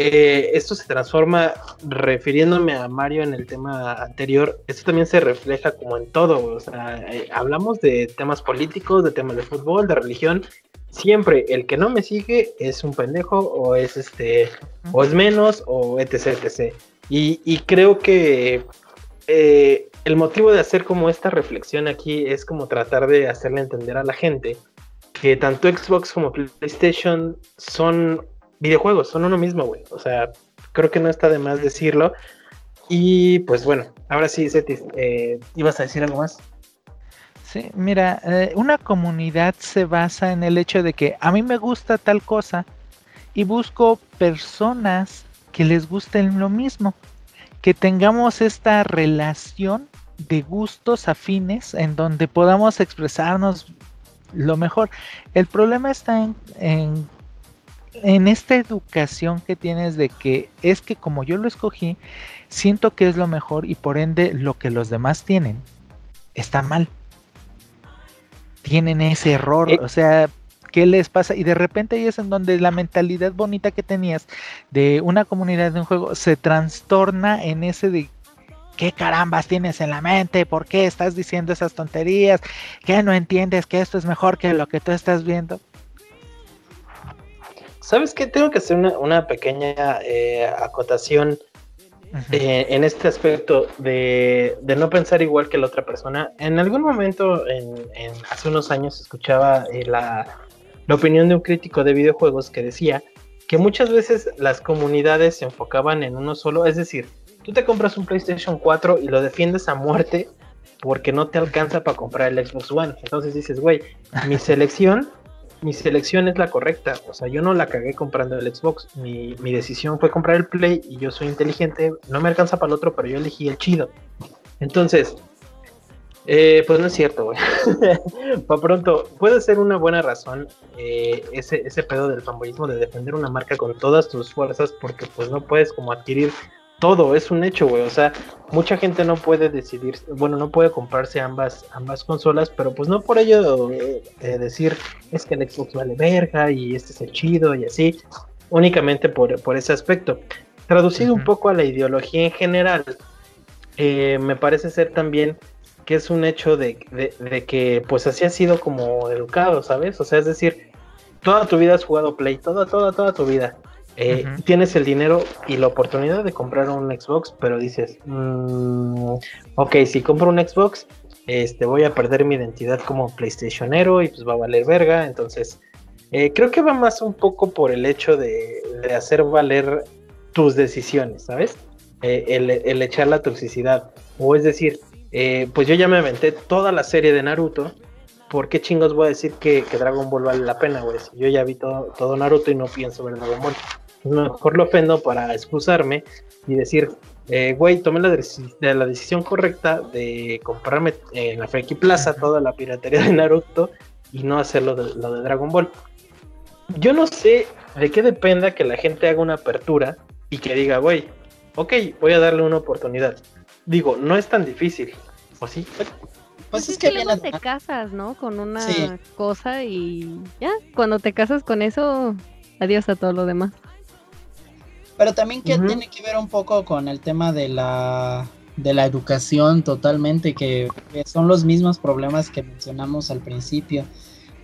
eh, esto se transforma, refiriéndome a Mario en el tema anterior, esto también se refleja como en todo, o sea, eh, hablamos de temas políticos, de temas de fútbol, de religión, siempre el que no me sigue es un pendejo o es este, o es menos o etc, etc. Y, y creo que eh, el motivo de hacer como esta reflexión aquí es como tratar de hacerle entender a la gente que tanto Xbox como PlayStation son videojuegos, son uno mismo, güey. O sea, creo que no está de más decirlo. Y pues bueno, ahora sí, Cetis, eh, ¿ibas a decir algo más? Sí, mira, eh, una comunidad se basa en el hecho de que a mí me gusta tal cosa y busco personas que les gusten lo mismo, que tengamos esta relación de gustos afines en donde podamos expresarnos lo mejor. El problema está en, en, en esta educación que tienes de que es que como yo lo escogí, siento que es lo mejor y por ende lo que los demás tienen está mal tienen ese error, Eh. o sea, ¿qué les pasa? Y de repente ahí es en donde la mentalidad bonita que tenías de una comunidad de un juego se trastorna en ese de ¿qué carambas tienes en la mente? ¿Por qué estás diciendo esas tonterías? ¿Qué no entiendes que esto es mejor que lo que tú estás viendo? ¿Sabes qué? Tengo que hacer una, una pequeña eh, acotación eh, en este aspecto de, de no pensar igual que la otra persona. En algún momento, en, en- hace unos años, escuchaba eh, la, la opinión de un crítico de videojuegos que decía que muchas veces las comunidades se enfocaban en uno solo, es decir, tú te compras un PlayStation 4 y lo defiendes a muerte porque no te alcanza para comprar el Xbox One. Entonces dices, güey, mi [laughs] selección, mi selección es la correcta. O sea, yo no la cagué comprando el Xbox. Mi, mi decisión fue comprar el Play y yo soy inteligente. No me alcanza para el otro, pero yo elegí el chido. Entonces, eh, pues no es cierto, güey. [laughs] para pronto, puede ser una buena razón eh, ese, ese pedo del fanboyismo de defender una marca con todas tus fuerzas porque pues no puedes como adquirir todo, es un hecho, güey. O sea, mucha gente no puede decidir, bueno, no puede comprarse ambas, ambas consolas, pero pues no por ello eh, decir es que el Xbox vale verga y este es el chido y así, únicamente por, por ese aspecto. Traducido un poco a la ideología en general, eh, me parece ser también que es un hecho de, de- de que pues así has sido como educado, ¿sabes? O sea, es decir, toda tu vida has jugado Play, toda, toda, toda tu vida. Eh. Tienes el dinero y la oportunidad de comprar un Xbox, pero dices, "Mm, ok, si compro un Xbox, este, voy a perder mi identidad como PlayStationero y pues va a valer verga. Entonces, eh, creo que va más un poco por el hecho de, de hacer valer tus decisiones, ¿sabes? Eh, el, el echar la toxicidad. O es decir, pues yo ya me aventé toda la serie de Naruto. ¿Por qué chingos voy a decir que, que Dragon Ball vale la pena, güey? Si yo ya vi todo, todo Naruto y no pienso ver Dragon Ball. Pues mejor lo ofendo para excusarme y decir, eh, güey, tomé la, deci- de la decisión correcta de comprarme en la Friki Plaza toda la piratería de Naruto y no hacer lo de, lo de Dragon Ball. Yo no sé de qué dependa que la gente haga una apertura y que diga, güey, ok, voy a darle una oportunidad. Digo, no es tan difícil. ¿O sí? Pues es que luego viene te casas, ¿no? Con una Sí. cosa y ya, cuando te casas con eso, adiós a todo lo demás. Pero también que tiene que ver un poco con el tema de la de la educación totalmente, que, que son los mismos problemas que mencionamos al principio.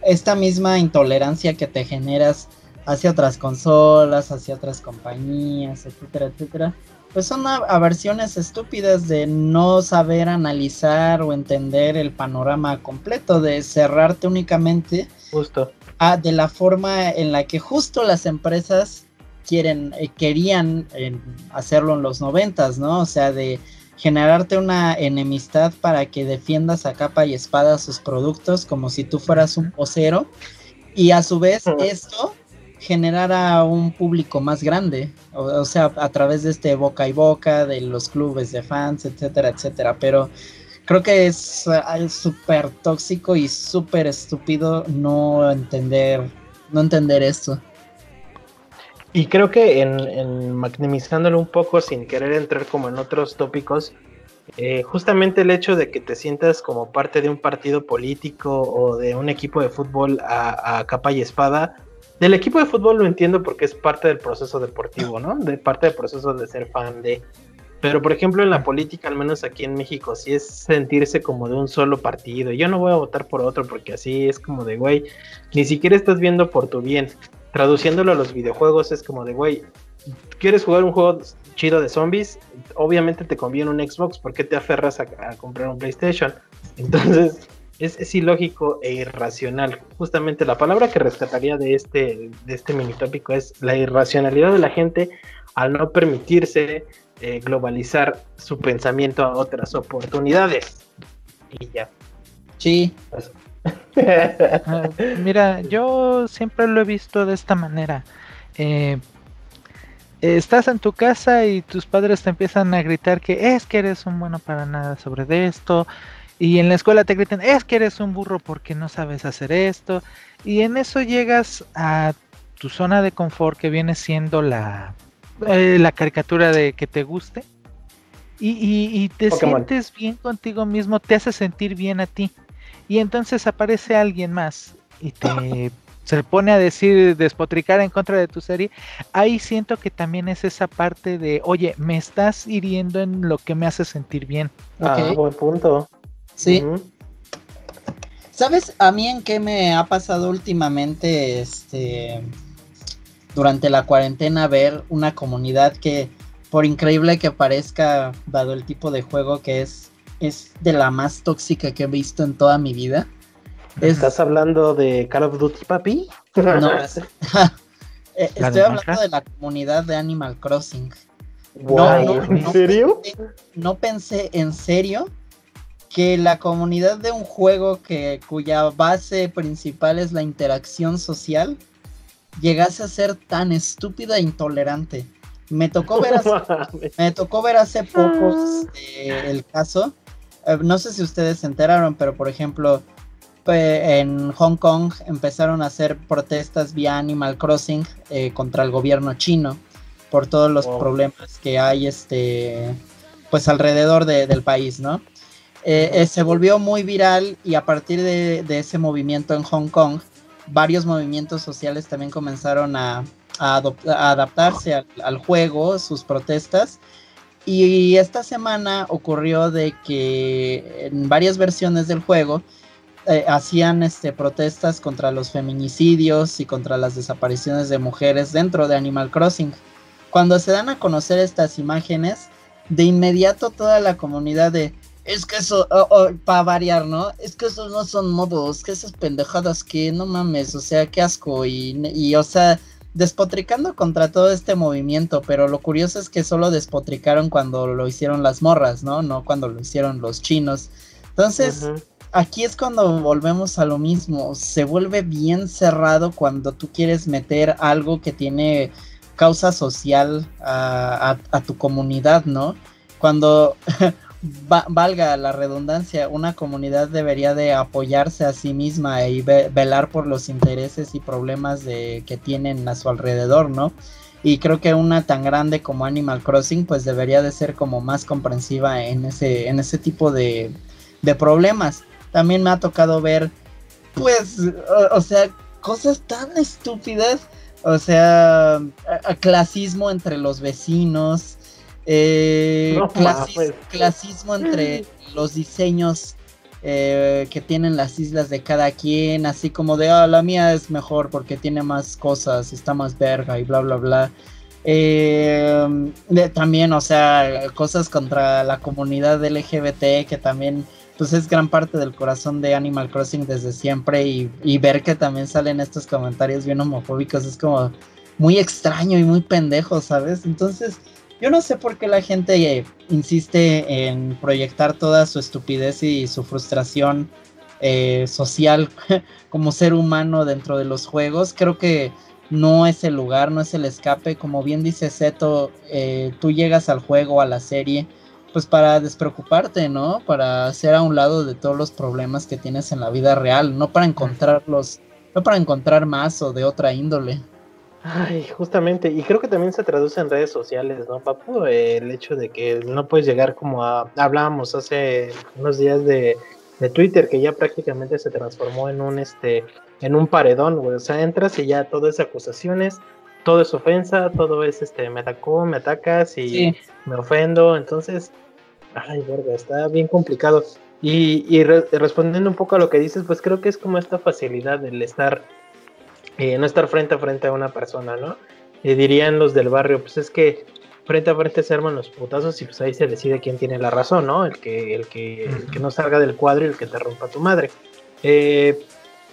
Esta misma intolerancia que te generas hacia otras consolas, hacia otras compañías, etcétera, etcétera. Pues son aversiones estúpidas de no saber analizar o entender el panorama completo, de cerrarte únicamente Justo. a- de la forma en la que justo las empresas quieren, eh, querían eh, hacerlo en los noventas, ¿no? O sea, de generarte una enemistad para que defiendas a capa y espada sus productos como si tú fueras un vocero y a su vez esto generara un público más grande, o, o sea, a través de este boca y boca, de los clubes de fans, etcétera, etcétera, pero creo que es ah, es súper tóxico y súper estúpido no entender, no entender esto. Y creo que en, en maximizándolo un poco sin querer entrar como en otros tópicos, eh, justamente el hecho de que te sientas como parte de un partido político o de un equipo de fútbol a, a capa y espada, del equipo de fútbol lo entiendo porque es parte del proceso deportivo, ¿no? De parte del proceso de ser fan de... Pero por ejemplo en la política, al menos aquí en México, sí es sentirse como de un solo partido. Yo no voy a votar por otro porque así es como de, güey, ni siquiera estás viendo por tu bien traduciéndolo a los videojuegos es como de, güey, ¿quieres jugar un juego chido de zombies? Obviamente te conviene un Xbox, ¿por qué te aferras a, a comprar un PlayStation? [laughs] Entonces, es, es ilógico e irracional. Justamente la palabra que rescataría de este, de este mini tópico es la irracionalidad de la gente al no permitirse eh, globalizar su pensamiento a otras oportunidades. Y ya. Sí, [laughs] Ah, Mira, yo siempre lo he visto de esta manera. Eh, estás en tu casa y tus padres te empiezan a gritar que es que eres un bueno para nada sobre de esto. Y en la escuela te gritan, es que eres un burro porque no sabes hacer esto. Y en eso llegas a tu zona de confort que viene siendo la, eh, la caricatura de que te guste. Y, y- y te Pokémon. sientes bien contigo mismo, te hace sentir bien a ti. Y entonces aparece alguien más y te [laughs] se pone a decir, despotricar en contra de tu serie. Ahí siento que también es esa parte de, oye, me estás hiriendo en lo que me hace sentir bien. Ah, Ok. buen punto. sí. ¿Sabes a mí en qué me ha pasado últimamente este durante la cuarentena ver una comunidad que por increíble que parezca dado el tipo de juego que es es de la más tóxica que he visto en toda mi vida? Es, ¿Estás hablando de Call of Duty, papi? no, [laughs] [laughs] es- Eh, ¿La estoy de hablando de la comunidad de Animal Crossing. Guay, no, ¿En no. serio? no pensé en serio que la comunidad de un juego que cuya base principal es la interacción social llegase a ser tan estúpida e intolerante. Me tocó ver hace, [laughs] me tocó ver hace poco este, el caso. Eh, no sé si ustedes se enteraron, pero por ejemplo, en Hong Kong empezaron a hacer protestas vía Animal Crossing eh, contra el gobierno chino por todos los Wow. problemas que hay este pues alrededor de- del país, ¿no? Eh, eh, se volvió muy viral y a partir de, de ese movimiento en Hong Kong, varios movimientos sociales también comenzaron a, a adaptarse al, al juego, sus protestas. Y esta semana ocurrió de que en varias versiones del juego eh, hacían este, protestas contra los feminicidios y contra las desapariciones de mujeres dentro de Animal Crossing. Cuando se dan a conocer estas imágenes, de inmediato toda la comunidad de es que eso, para variar, ¿no? Es que esos no son modos, que esas pendejadas que no mames, o sea, qué asco. Y, y, o sea, despotricando contra todo este movimiento, pero lo curioso es que solo despotricaron cuando lo hicieron las morras, ¿no? No cuando lo hicieron los chinos. Entonces, aquí es cuando volvemos a lo mismo. Se vuelve bien cerrado cuando tú quieres meter algo que tiene causa social a, a- a tu comunidad, ¿no? cuando [laughs] valga la redundancia, una comunidad debería de apoyarse a sí misma y velar por los intereses y problemas de, que tienen a su alrededor, ¿no? Y creo que una tan grande como Animal Crossing, pues debería de ser como más comprensiva en ese, en ese tipo de, de problemas. También me ha tocado ver, pues, o, sea, cosas tan estúpidas, o sea, clasismo entre los vecinos, eh, pues. clasismo entre los diseños eh, que tienen las islas de cada quien, así como de, ah, la mía es mejor porque tiene más cosas, está más verga y bla, bla, bla. Eh, también, o sea, cosas contra la comunidad LGBT que también, pues es gran parte del corazón de Animal Crossing desde siempre y, y ver que también salen estos comentarios bien homofóbicos es como muy extraño y muy pendejo, ¿sabes? Entonces, yo no sé por qué la gente eh, insiste en proyectar toda su estupidez y su frustración eh, social [laughs] como ser humano dentro de los juegos. Creo que no es el lugar, no es el escape. Como bien dice Seto, eh, tú llegas al juego, a la serie, pues para despreocuparte, ¿no? Para hacer a un lado de todos los problemas que tienes en la vida real, no para encontrarlos, no para encontrar más o de otra índole. Ay, justamente, y creo que también se traduce en redes sociales, ¿no, Papu? El hecho de que no puedes llegar como a... Hablábamos hace unos días de, de Twitter, que ya prácticamente se transformó en un, este, en un paredón, güey. O sea, entras y ya todo es acusaciones, todo es ofensa, todo es, este, me atacó, me atacas y me ofendo, entonces... Ay, verga, está bien complicado. Y, y respondiendo un poco a lo que dices, pues creo que es como esta facilidad del estar eh, no estar frente a frente a una persona, ¿no? Y dirían los del barrio, pues es que frente a frente se arman los putazos y pues ahí se decide quién tiene la razón, ¿no? El que, el que, que no salga del cuadro y el que te rompa tu madre. Eh,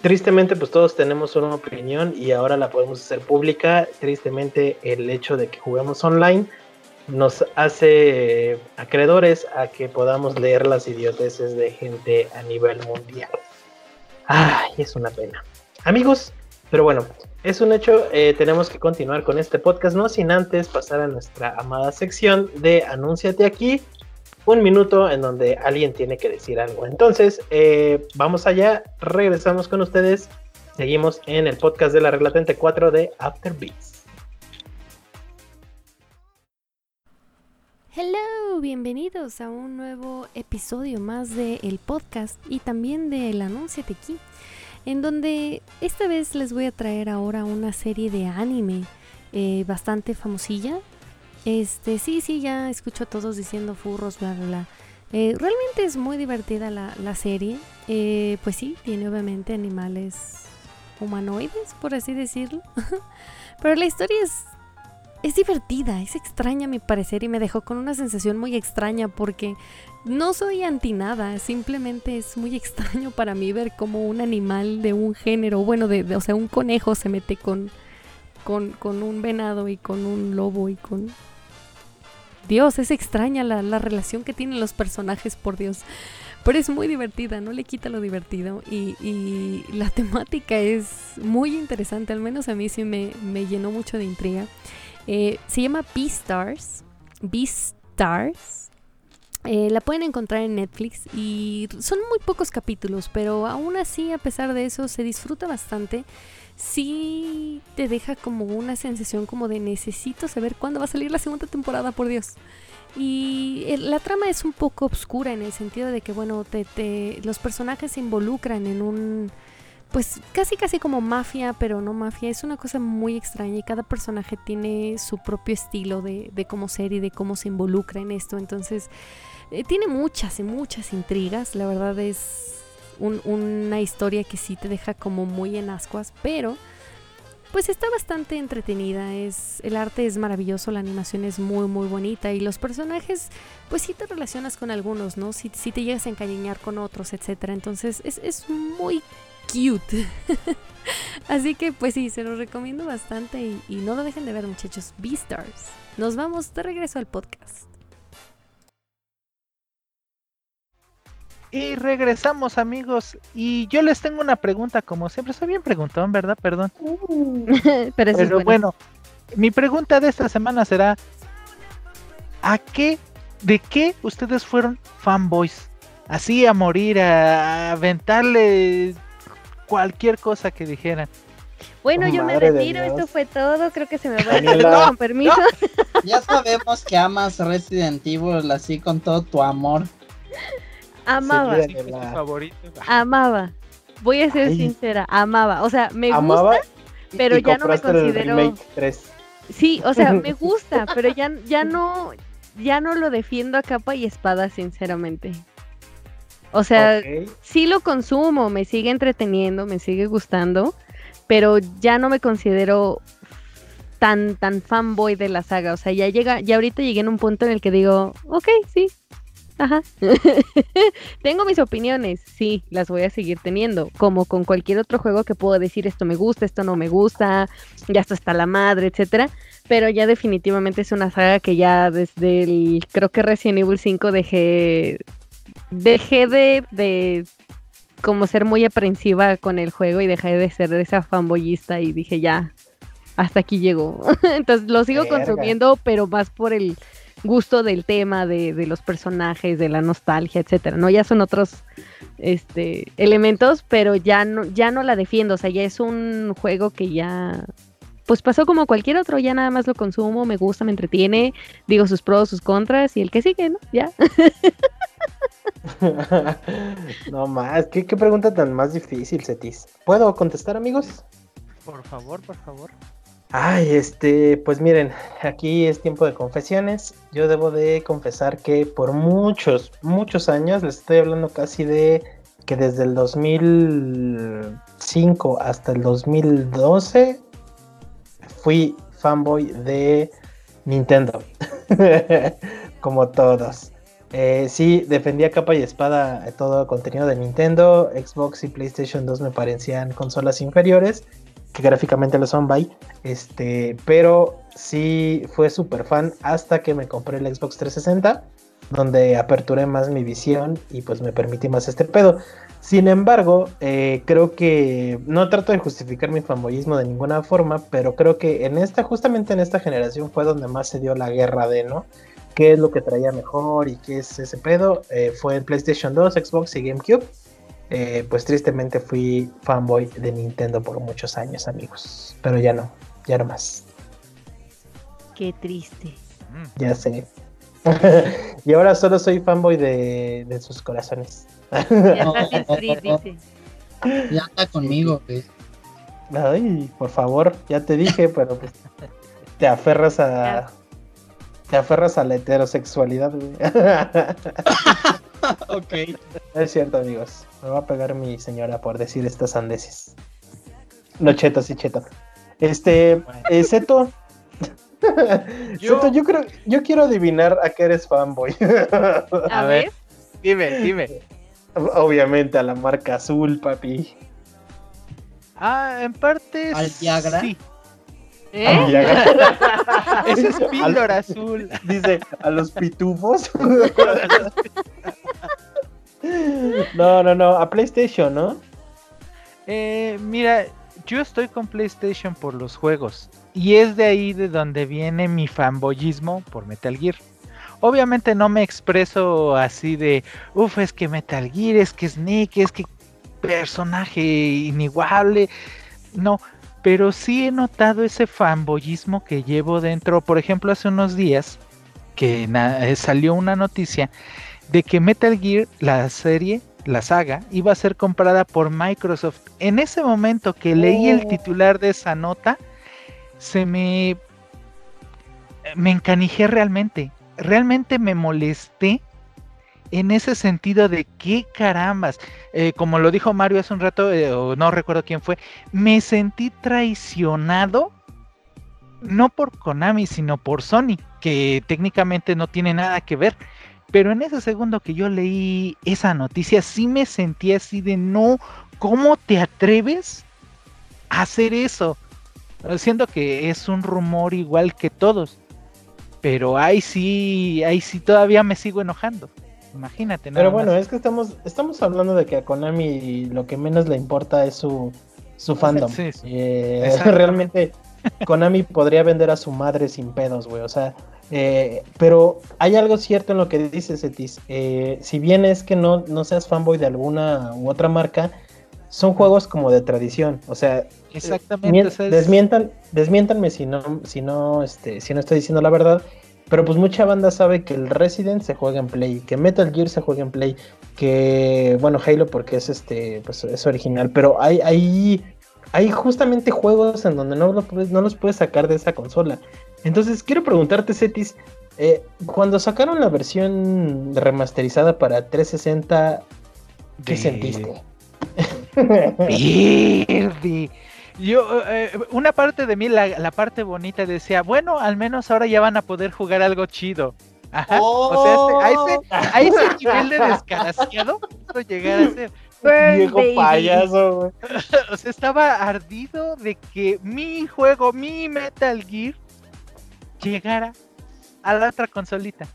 tristemente, pues todos tenemos una opinión y ahora la podemos hacer pública. Tristemente, el hecho de que juguemos online nos hace acreedores a que podamos leer las idioteces de gente a nivel mundial. Ay, es una pena. Amigos, pero bueno, es un hecho, eh, tenemos que continuar con este podcast, no sin antes pasar a nuestra amada sección de Anúnciate aquí, un minuto en donde alguien tiene que decir algo. Entonces, eh, vamos allá, regresamos con ustedes, seguimos en el podcast de la regla 34 de After Beats. Hello, bienvenidos a un nuevo episodio más del el podcast y también del Anúnciate aquí en donde esta vez les voy a traer ahora una serie de anime eh, bastante famosilla. Este, sí, sí, ya escucho a todos diciendo furros, bla, bla, bla. Eh, realmente es muy divertida la, la serie. Eh, pues sí, tiene obviamente animales humanoides, por así decirlo. [laughs] Pero la historia es es divertida, es extraña a mi parecer y me dejó con una sensación muy extraña porque no soy anti nada, simplemente es muy extraño para mí ver cómo un animal de un género, bueno, de, o sea, un conejo se mete con, con, con, un venado y con un lobo y con... Dios, es extraña la, la relación que tienen los personajes, por Dios. Pero es muy divertida, no le quita lo divertido. Y, y la temática es muy interesante, al menos a mí sí me, me llenó mucho de intriga. Eh, se llama Beastars. Beastars. Eh, la pueden encontrar en Netflix y son muy pocos capítulos, pero aún así, a pesar de eso, se disfruta bastante. Sí te deja como una sensación como de necesito saber cuándo va a salir la segunda temporada, por Dios. Y la trama es un poco oscura en el sentido de que, bueno, te, los personajes se involucran en un pues casi casi como mafia, pero no mafia. Es una cosa muy extraña y cada personaje tiene su propio estilo de, de cómo ser y de cómo se involucra en esto. Entonces, eh, tiene muchas y muchas intrigas. La verdad es una historia que sí te deja como muy en ascuas, pero pues está bastante entretenida. Es, el arte es maravilloso, la animación es muy muy bonita y los personajes, pues sí te relacionas con algunos, ¿no? Si, si te llegas a encariñar con otros, etcétera. Entonces es, es muy cute. [laughs] Así que pues sí, se los recomiendo bastante y, no lo dejen de ver muchachos. Beastars. Nos vamos de regreso al podcast. Y regresamos amigos y yo les tengo una pregunta como siempre, soy bien preguntón, ¿verdad? Perdón. [laughs] Pero, bueno. bueno, mi pregunta de esta semana será, ¿a qué ¿De qué ustedes fueron fanboys? Así a morir, a aventarle cualquier cosa que dijeran. Bueno, yo me Madre retiro, esto fue todo, creo que se me va Daniela. con permiso. Ya sabemos que amas Resident Evil así con todo tu amor. Amaba, Sí, amaba. Voy a ser Ay. sincera, amaba. O sea, me Amaba. gusta, pero y ya no me considero- remake 3. sí, o sea, me [laughs] gusta, pero ya, ya no, ya no lo defiendo a capa y espada, sinceramente. O sea, sí lo consumo, me sigue entreteniendo, me sigue gustando, pero ya no me considero tan tan fanboy de la saga, o sea, ya llega, ya ahorita llegué en un punto en el que digo, ok, sí, ajá, [laughs] tengo mis opiniones, sí, las voy a seguir teniendo, como con cualquier otro juego que puedo decir esto me gusta, esto no me gusta, ya esto está la madre, etcétera, pero ya definitivamente es una saga que ya desde el, creo que Resident Evil 5 dejé dejé de, de como ser muy aprensiva con el juego y dejé de ser esa fanboyista y dije ya, hasta aquí llegó. [laughs] Entonces lo sigo Verga. consumiendo, pero más por el gusto del tema, de, de los personajes, de la nostalgia, etcétera. No, ya son otros este elementos, pero ya no, ya no la defiendo. O sea, ya es un juego que ya pues pasó como cualquier otro, ya nada más lo consumo, me gusta, me entretiene, digo sus pros, sus contras y el que sigue, ¿no? Ya. [laughs] no más, ¿qué, qué pregunta tan más difícil, Cetis. ¿Puedo contestar, amigos? Por favor, por favor. Ay, este, pues miren, aquí es tiempo de confesiones. Yo debo de confesar que por muchos, muchos años, les estoy hablando casi de que desde el 2005 hasta el 2012 fui fanboy de Nintendo, [laughs] como todos. Eh, sí, defendía capa y espada todo contenido de Nintendo, Xbox y PlayStation 2 me parecían consolas inferiores, que gráficamente lo son, bye. Este, pero sí fue súper fan hasta que me compré el Xbox 360, donde aperturé más mi visión y pues me permití más este pedo. Sin embargo, eh, creo que no trato de justificar mi fanboyismo de ninguna forma, pero creo que en esta, justamente en esta generación fue donde más se dio la guerra de, ¿no? ¿Qué es lo que traía mejor y qué es ese pedo? Eh, fue el PlayStation 2, Xbox y GameCube. Eh, pues tristemente fui fanboy de Nintendo por muchos años, amigos. Pero ya no, ya no más. Qué triste. Ya sé. [laughs] y ahora solo soy fanboy de, de sus corazones. [laughs] Dice. Ya anda conmigo, güey. Ay, por favor, ya te dije, pero pues, te aferras a. Te aferras a la heterosexualidad, güey. [laughs] ok. es cierto, amigos. Me va a pegar mi señora por decir estas sandeces. No, cheto, sí, cheto. Este, eh, Zeto. [laughs] Yo- Zeto, yo creo, yo quiero adivinar a qué eres fanboy. A, ver. Dime, dime. Obviamente a la marca azul, papi. Ah, en parte ¿Al Viagra? sí. ¿Eh? Y haga- Ese es píldora azul. Dice, a los pitufos. [laughs] no, no, no, a PlayStation, ¿no? Eh, mira, yo estoy con PlayStation por los juegos. Y es de ahí de donde viene mi fanboyismo por Metal Gear. Obviamente no me expreso así de, uff, es que Metal Gear, es que Snake, es que personaje inigualable. No, pero sí he notado ese fanboyismo que llevo dentro. Por ejemplo, hace unos días que eh, salió una noticia de que Metal Gear, la serie, la saga, iba a ser comprada por Microsoft. En ese momento que leí el Oh. titular de esa nota, se me me encanijé realmente. Realmente me molesté en ese sentido de qué carambas. Eh, como lo dijo Mario hace un rato, eh, o no recuerdo quién fue, me sentí traicionado. No por Konami, sino por Sony, que técnicamente no tiene nada que ver. Pero en ese segundo que yo leí esa noticia, sí me sentí así de no, ¿cómo te atreves a hacer eso? Siendo que es un rumor igual que todos. Pero ahí sí, ahí sí todavía me sigo enojando. Imagínate, nada Pero bueno, más. es que estamos, estamos hablando de que a Konami lo que menos le importa es su, su fandom. Sí, sí. Eh, [laughs] realmente Konami podría vender a su madre sin pedos, güey. O sea, Eh, pero hay algo cierto en lo que dices, Cetis. Eh, si bien es que no, no seas fanboy de alguna u otra marca, son juegos como de tradición. O sea, Exactamente. es- desmientan, desmiéntanme si no, si no, este, si no estoy diciendo la verdad. Pero pues mucha banda sabe que el Resident se juega en Play, que Metal Gear se juega en Play, que bueno, Halo porque es este, pues es original, pero hay, hay, hay justamente juegos en donde no, lo puedes- no los puedes sacar de esa consola. Entonces quiero preguntarte, Cetis, eh, cuando sacaron la versión remasterizada para 360, ¿qué de- sentiste? Verde. Yo, eh, una parte de mí, la, la parte bonita, decía, bueno, al menos ahora ya van a poder jugar algo chido. Ajá. O sea, este- a, ese, a ese nivel de descaraciado pudo llegar a ser. [laughs] Viejo payaso, güey. [laughs] O sea, estaba ardido de que mi juego, mi Metal Gear, llegara a la otra consolita.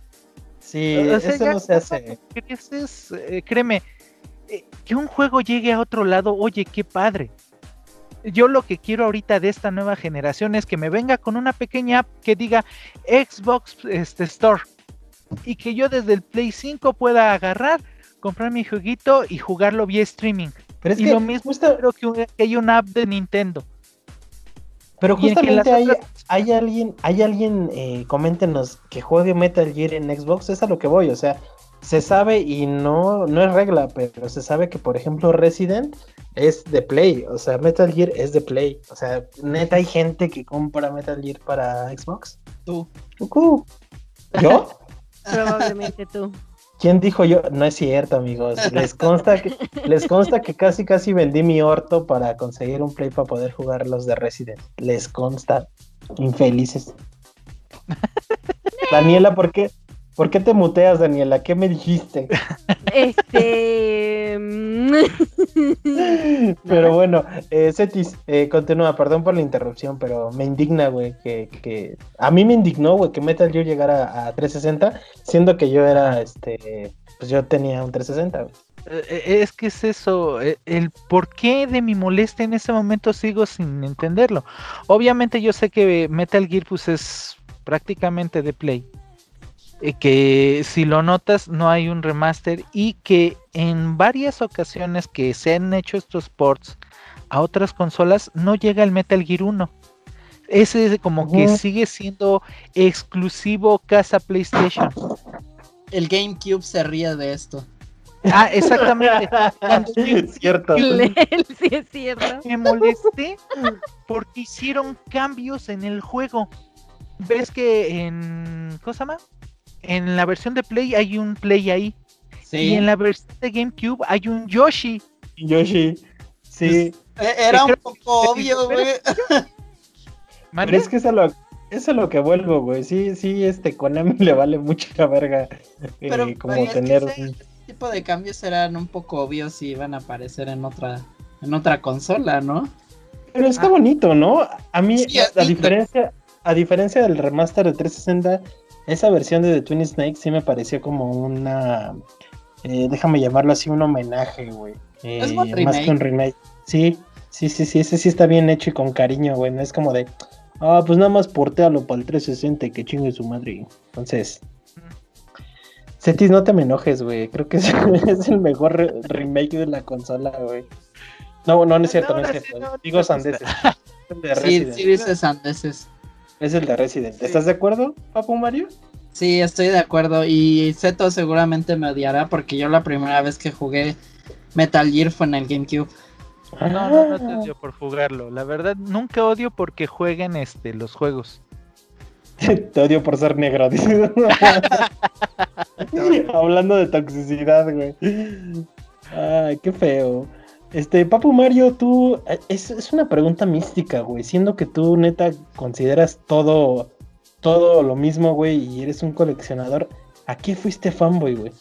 Sí, O sea, eso ya no se hace. creces, eh, créeme, eh, que un juego llegue a otro lado, oye, qué padre. Yo lo que quiero ahorita de esta nueva generación es que me venga con una pequeña app que diga Xbox este, Store y que yo desde el Play 5 pueda agarrar, comprar mi jueguito y jugarlo vía streaming. Pero es y que lo mismo creo que, un- que hay una app de Nintendo. pero justamente hay, otras- hay alguien, hay alguien, eh, coméntenos que juegue Metal Gear en Xbox, es a lo que voy, o sea, se sabe y no, no es regla, pero se sabe que por ejemplo Resident es de Play, o sea, Metal Gear es de Play, o sea, neta hay gente que compra Metal Gear para Xbox. Tú. Cucú. ¿Yo? [laughs] Probablemente tú. ¿Quién dijo yo? No es cierto, amigos. Les consta que, les consta que casi casi vendí mi orto para conseguir un play para poder jugar los de Resident. Les consta. Infelices. [laughs] Daniela, ¿por qué? ¿Por qué te muteas, Daniela? ¿Qué me dijiste? Este. [laughs] Pero bueno, eh, Cetis, eh, continúa, perdón por la interrupción, pero me indigna, güey, que, que... A mí me indignó, güey, que Metal Gear llegara a 360, siendo que yo era, este... Pues yo tenía un 360, güey. Eh, eh, Es que es eso, el por qué de mi molestia en ese momento sigo sin entenderlo. Obviamente yo sé que Metal Gear pues es prácticamente de Play. Eh, que si lo notas no hay un remaster y que en varias ocasiones que se han hecho estos ports a otras consolas no llega el Metal Gear 1. Ese como que sigue siendo exclusivo casa PlayStation. El GameCube se ríe de esto. Ah, exactamente. [laughs] Cuando Cierto. [laughs] Sí es cierto. me molesté porque hicieron cambios en el juego. ¿Ves que en. ¿Cómo se llama? En la versión de Play hay un Play ahí. Sí. Y en la versión de GameCube hay un Yoshi. Yoshi. Sí. Eh, Era un poco obvio, güey. [laughs] Pero es que eso es lo, eso es lo que vuelvo, güey. Sí, sí, este Konami [laughs] le vale mucha verga. eh, Pero, como pero es que tener ese un- tipo de cambios eran un poco obvios y iban a aparecer en otra en otra consola, ¿no? Pero está bonito, ¿no? A mí, Sí, a, es diferencia, a diferencia del remaster de 360, esa versión de The Twin Snakes sí me pareció como una. eh, déjame llamarlo así, un homenaje, güey. Eh, Es más remake. que un remake. Sí, sí, sí, sí, ese sí está bien hecho y con cariño, güey. No es como de. Ah, pues nada más portealo para el 360 y que chingue su madre. Entonces. Cetis, no te me enojes, güey. Creo que es, [laughs] es el mejor re- remake de la consola, güey. No, no, no es cierto, no, No, es cierto. Digo no, sandeces. Es [laughs] el de Sí, sí dices sandeces. Es el de Resident. ¿Estás de acuerdo, Papu Mario? Sí, estoy de acuerdo. Y Zeto seguramente me odiará porque yo la primera vez que jugué Metal Gear fue en el GameCube. No, no, no te odio por jugarlo. La verdad, nunca odio porque jueguen este, los juegos. [laughs] Te odio por ser negro. [laughs] dice. [laughs] Hablando de toxicidad, güey. Ay, qué feo. Este, Papu Mario, tú. eh, Es, es una pregunta mística, güey. Siendo que tú, neta, consideras todo. Todo lo mismo, güey, y eres un coleccionador. ¿A qué fuiste fanboy, güey?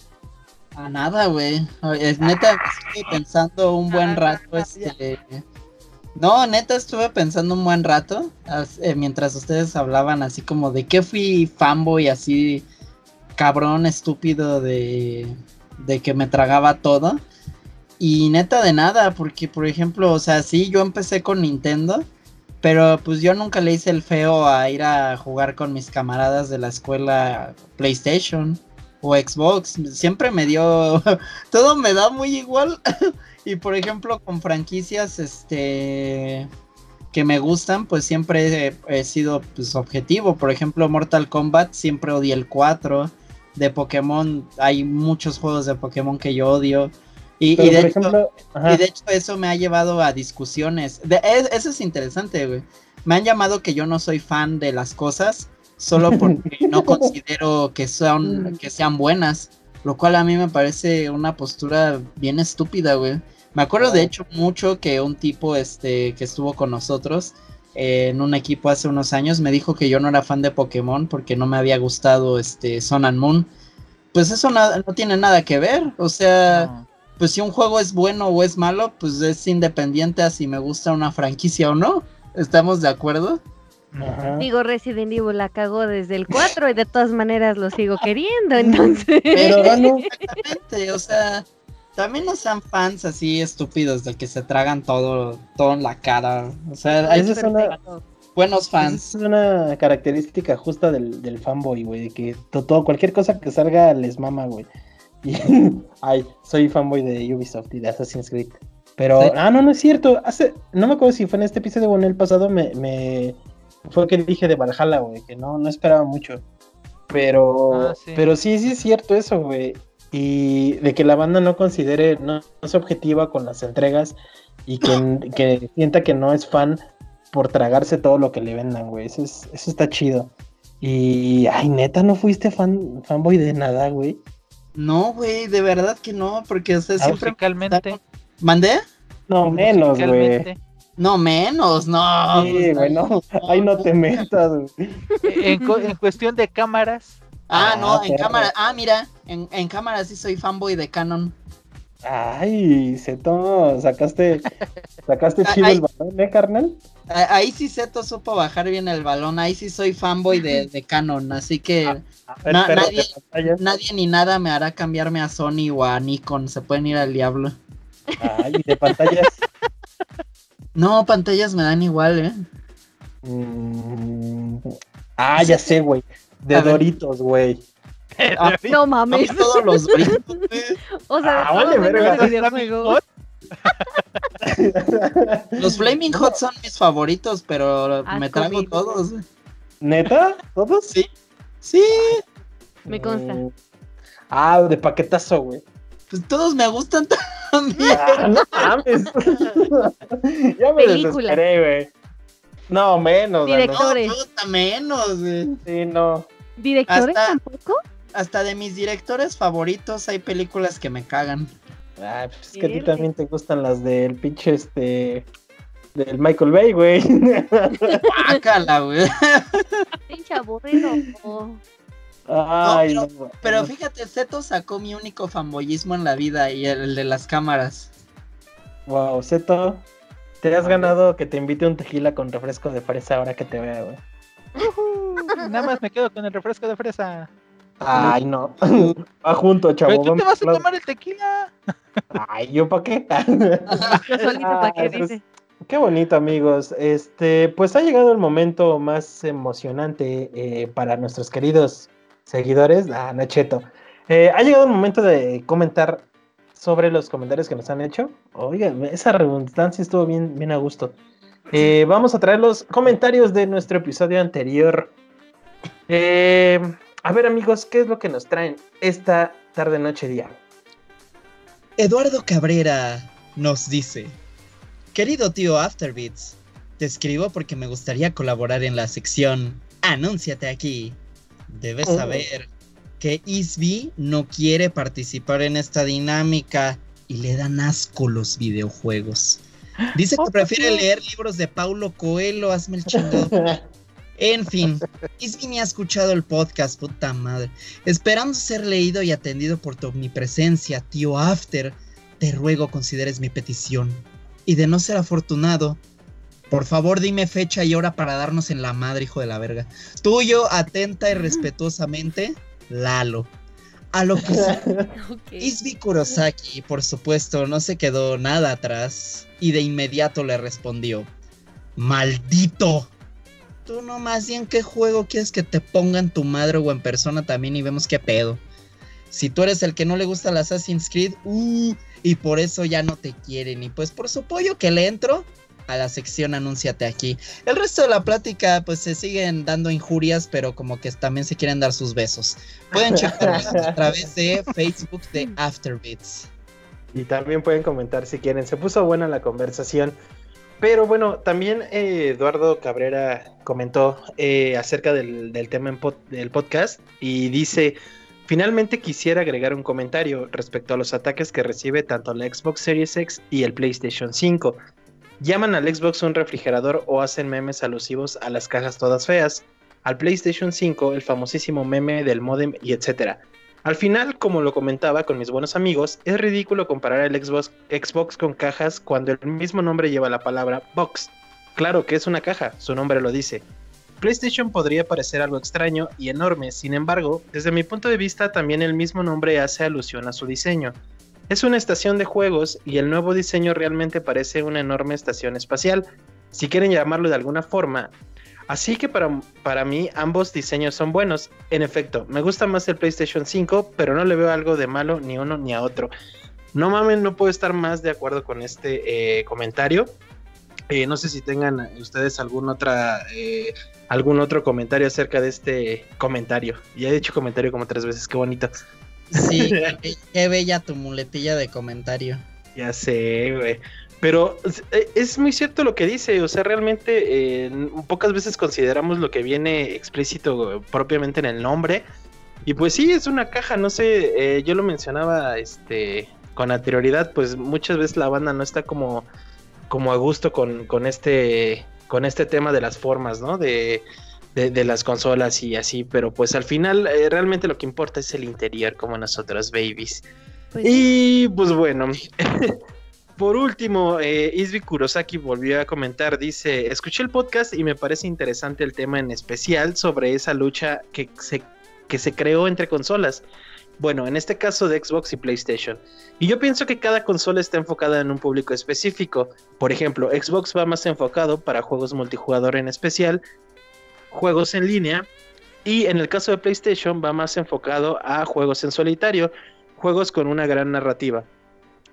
A nada, güey. Es neta, estuve pensando un buen rato, este... No, neta, estuve pensando un buen rato eh, mientras ustedes hablaban así como de qué fui fanboy así cabrón, estúpido de, de que me tragaba todo. Y neta de nada, porque por ejemplo, o sea, sí, yo empecé con Nintendo, pero pues yo nunca le hice el feo a ir a jugar con mis camaradas de la escuela PlayStation o Xbox. Siempre me dio, [laughs] todo me da muy igual. [laughs] y por ejemplo con franquicias, este, que me gustan, pues siempre he, sido pues, objetivo. Por ejemplo, Mortal Kombat, siempre odié el 4. De Pokémon, hay muchos juegos de Pokémon que yo odio. Y, de por hecho, ejemplo, ajá. y de hecho eso me ha llevado a discusiones. De, es- eso es interesante, güey. Me han llamado que yo no soy fan de las cosas solo [laughs] porque no considero que son que sean buenas, lo cual a mí me parece una postura bien estúpida, güey. Me acuerdo de hecho mucho que un tipo este que estuvo con nosotros eh, en un equipo hace unos años me dijo que yo no era fan de Pokémon porque no me había gustado este Sun and Moon. Pues eso no tiene nada que ver, o sea, No. Pues si un juego es bueno o es malo, pues es independiente a si me gusta una franquicia o no. ¿Estamos de acuerdo? Ajá. Digo, Resident Evil la cagó desde el 4 y de todas maneras lo sigo queriendo, [laughs] entonces. Pero Danu, Exactamente, o sea, también no sean fans así estúpidos del que se tragan todo, todo en la cara. O sea, hay es una, buenos esa fans. es una característica justa del, del fanboy, güey, de que to- todo, cualquier cosa que salga les mama, güey. Y, [laughs] ay, soy fanboy de Ubisoft y de Assassin's Creed. Pero, Sí. ah, no, no es cierto. Hace, no me acuerdo si fue en este episodio o en el pasado, me, me fue que dije de Valhalla, güey, que no, no esperaba mucho. Pero, Ah, sí. pero sí, sí es cierto eso, güey. Y de que la banda no considere, no, no es objetiva con las entregas y que, [coughs] que sienta que no es fan por tragarse todo lo que le vendan, güey. Eso, es, eso está chido. Y, ay, neta, ¿no fuiste fan, fanboy de nada, güey? No, güey, de verdad que no, porque o sea, siempre... Musicalmente. ¿Mandé? No, menos, güey. No, menos, no. Sí, pues, güey, no. Ay, no te metas, güey. En, en cuestión de cámaras, Ah, Ah, no, en perro. cámara. Ah, mira, en, en cámara sí soy fanboy de Canon. Ay, Zeto, sacaste, sacaste Ah, chido el balón, ¿eh, carnal? Ah, Ahí sí Zeto supo bajar bien el balón. Ahí sí soy fanboy de, de Canon. Así que A ver, Na- perro, nadie- ni nada me hará cambiarme a Sony o a Nikon. Se pueden ir al diablo. Ay, de pantallas. [laughs] No, pantallas me dan igual, ¿eh? Mm, Ah, ya sé, güey. De [laughs] A. Doritos, güey. [laughs] Ah, No mames. todos los brincos. O sea, Ah, vale, verga. [laughs] Los Flaming Hot son mis favoritos, pero me Asco, trago todos. ¿Neta? ¿Todos? Sí. Sí, Me consta. Mm. Ah, de paquetazo, güey. pues todos me gustan [laughs] también. Ah, no mames. [laughs] ya me Película. desesperé, güey. No, menos. Directo. Dano. No, Actores. puta, menos, güey. Sí, no. ¿Directores Hasta- tampoco? Hasta de mis directores favoritos hay películas que me cagan. Ah, pues es que a ti también te gustan las del pinche este. Del Michael Bay, güey. [laughs] Guácala, güey. Pinche aburrido. Ay, No, no, Pero no. fíjate, Zeto sacó mi único fanboyismo en la vida y el de las cámaras. Wow, Zeto. Te has ganado que te invite un tequila con refresco de fresa ahora que te vea, güey. nada más me quedo con el refresco de fresa. Ay, no. [laughs] Va junto, chavo. Pero tú te vas a tomar el tequila. Ay, ¿yo para qué? [laughs] [laughs] Solito, ¿para qué pues, dice? Qué bonito, amigos. Este, pues ha llegado el momento más emocionante eh, para nuestros queridos seguidores. Ah, Nacheto. Eh, ha llegado el momento de comentar sobre los comentarios que nos han hecho. Oiga, esa redundancia estuvo bien, bien a gusto. Eh, vamos a traer los comentarios de nuestro episodio anterior. Eh, a ver, amigos, ¿qué es lo que nos traen esta tarde, noche, día? Eduardo Cabrera nos dice: Querido tío Afterbeats, te escribo porque me gustaría colaborar en la sección Anúnciate aquí. Debes Oh. saber que Isby no quiere participar en esta dinámica y le dan asco los videojuegos. Dice que [laughs] prefiere leer libros de Paulo Coelho, hazme el chingado. [laughs] En fin, Isby me ha escuchado el podcast, puta madre. Esperando ser leído y atendido por tu omnipresencia, tío After, te ruego consideres mi petición. Y de no ser afortunado, por favor dime fecha y hora para darnos en la madre, hijo de la verga. Tuyo, atenta y respetuosamente, Lalo. A lo que. [laughs] Isbi Kurosaki, por supuesto, no se quedó nada atrás y de inmediato le respondió. Maldito. Tú no más bien qué juego quieres que te pongan tu madre o en persona también y vemos qué pedo. Si tú eres el que no le gusta el Assassin's Creed, uh, y por eso ya no te quieren. Y pues por su pollo que le entro a la sección Anúnciate aquí. El resto de la plática, pues se siguen dando injurias, pero como que también se quieren dar sus besos. Pueden [laughs] checarlo a través de Facebook de Afterbeats. Y también pueden comentar si quieren. Se puso buena la conversación. Pero bueno, también eh, Eduardo Cabrera comentó eh, acerca del, tema del podcast y dice, finalmente quisiera agregar un comentario respecto a los ataques que recibe tanto la Xbox Series X y el PlayStation 5. Llaman al Xbox un refrigerador o hacen memes alusivos a las cajas todas feas, al PlayStation 5 el famosísimo meme del modem y etcétera. Al final, como lo comentaba con mis buenos amigos, es ridículo comparar el Xbox, con cajas cuando el mismo nombre lleva la palabra box. Claro que es una caja, su nombre lo dice. PlayStation podría parecer algo extraño y enorme, sin embargo, desde mi punto de vista también el mismo nombre hace alusión a su diseño. Es una estación de juegos y el nuevo diseño realmente parece una enorme estación espacial, si quieren llamarlo de alguna forma. Así que para, para mí ambos diseños son buenos. En efecto, me gusta más el PlayStation 5, pero no le veo algo de malo ni uno ni a otro. No mames, no puedo estar más de acuerdo con este eh, comentario. Eh, no sé si tengan ustedes algún otra eh, algún otro comentario acerca de este comentario. Ya he dicho comentario como tres veces, qué bonito. Sí, [laughs] qué bella tu muletilla de comentario. Ya sé, güey. Pero es- eh, es muy cierto lo que dice, o sea, realmente eh, pocas veces consideramos lo que viene explícito eh, propiamente en el nombre. Y pues sí, es una caja, no sé, eh, yo lo mencionaba este con anterioridad, pues muchas veces la banda no está como, como a gusto con, con este con este tema de las formas, ¿no? De, de, de las consolas y así, pero pues al final eh, realmente lo que importa es el interior, como nosotros, babies. Pues, Y pues bueno, [laughs] por último, eh, Isbi Kurosaki volvió a comentar, dice, escuché el podcast y me parece interesante el tema en especial sobre esa lucha que se, que se creó entre consolas. Bueno, en este caso de Xbox y PlayStation. Y yo pienso que cada consola está enfocada en un público específico. Por ejemplo, Xbox va más enfocado para juegos multijugador en especial, juegos en línea. Y en el caso de PlayStation va más enfocado a juegos en solitario, juegos con una gran narrativa.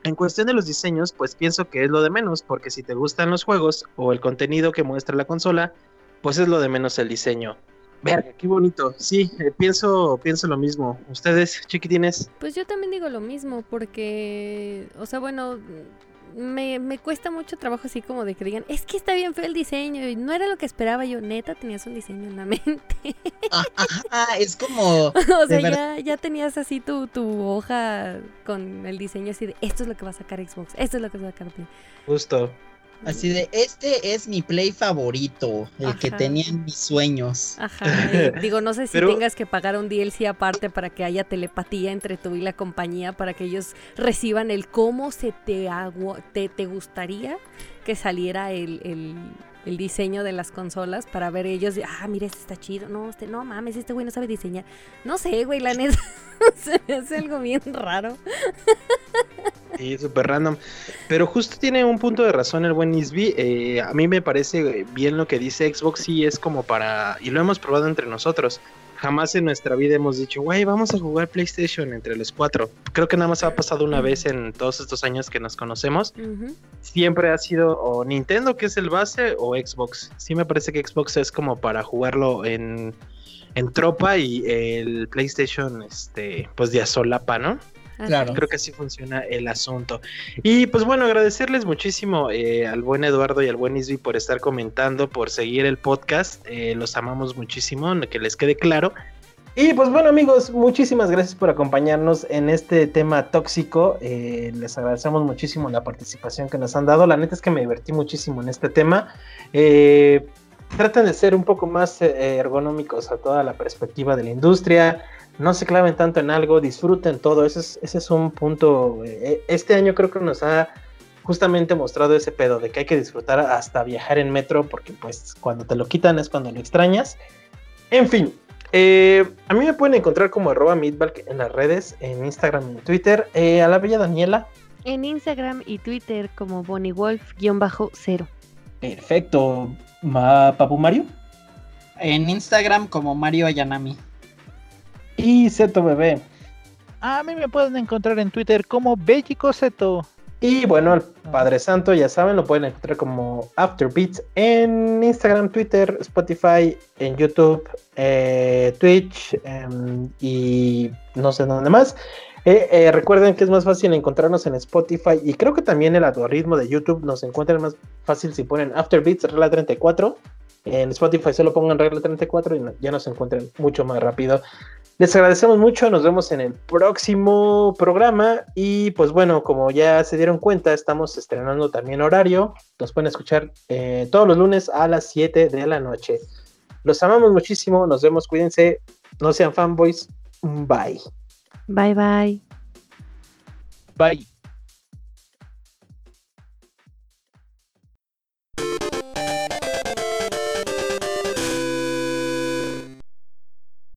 En cuestión de los diseños, pues pienso que es lo de menos, porque si te gustan los juegos o el contenido que muestra la consola, pues es lo de menos el diseño. Verga, qué bonito. Sí, eh, pienso, pienso lo mismo. Ustedes, chiquitines. Pues yo también digo lo mismo, porque, o sea, bueno, me, me cuesta mucho trabajo así como de que digan, es que está bien feo el diseño y no era lo que esperaba yo, neta, tenías un diseño en la mente. [laughs] Ah, ah, es como. [laughs] o sea, ya, ya tenías así tu, tu hoja con el diseño así de, esto es lo que va a sacar Xbox, esto es lo que va a sacar Play". Justo. Así de, este es mi play favorito, el que tenía en mis sueños. Ajá. y [laughs] digo, no sé si Pero- tengas que pagar un DLC aparte para que haya telepatía entre tú y la compañía, para que ellos reciban el cómo se te, te, te gustaría que saliera el, el, el diseño de las consolas para ver ellos, ah, mira, este está chido. No, este, no mames, este güey no sabe diseñar. No sé, güey, la neta, [laughs] se me hace algo bien raro. Sí, súper random. Pero justo tiene un punto de razón el buen Isby. Eh, a mí me parece bien lo que dice Xbox. Sí, es como para. Y lo hemos probado entre nosotros. Jamás en nuestra vida hemos dicho, güey, vamos a jugar PlayStation entre los cuatro. Creo que nada más ha pasado una vez en todos estos años que nos conocemos. Siempre ha sido o Nintendo, que es el base, o Xbox. Sí, me parece que Xbox es como para jugarlo en, en tropa y el PlayStation, este, pues de a solapa, ¿no? Claro. Creo que así funciona el asunto. Y pues bueno, agradecerles muchísimo eh, al buen Eduardo y al buen Isby por estar comentando, por seguir el podcast. Eh, los amamos muchísimo, que les quede claro. Y pues bueno amigos, muchísimas gracias por acompañarnos en este tema tóxico. Eh, les agradecemos muchísimo la participación que nos han dado. La neta es que me divertí muchísimo en este tema. Eh, traten de ser un poco más eh, ergonómicos a toda la perspectiva de la industria no se claven tanto en algo, disfruten todo, ese es, ese es un punto, eh, este año creo que nos ha justamente mostrado ese pedo de que hay que disfrutar hasta viajar en metro, porque pues cuando te lo quitan es cuando lo extrañas. En fin, eh, a mí me pueden encontrar como arroba meatball en las redes, en Instagram y en Twitter, Eh, a la bella Daniela. En Instagram y Twitter como BonnieWolf-0. Perfecto. Ma, Papu Mario. En Instagram como Mario Ayanami. Y Zeto Bebé. A mí me pueden encontrar en Twitter como Bellicoseto. Y bueno, el Padre Santo, ya saben, lo pueden encontrar como Afterbeats en Instagram, Twitter, Spotify, en YouTube, eh, Twitch em, y no sé dónde más. Eh, eh, recuerden que es más fácil encontrarnos en Spotify y creo que también el algoritmo de YouTube nos encuentra más fácil si ponen Afterbeats Regla 34. En Spotify solo pongan Regla 34 y ya nos encuentran mucho más rápido. Les agradecemos mucho, nos vemos en el próximo programa y pues bueno, como ya se dieron cuenta, estamos estrenando también horario, nos pueden escuchar eh, todos los lunes a las 7 de la noche. Los amamos muchísimo, nos vemos, cuídense, no sean fanboys, bye. Bye bye. Bye.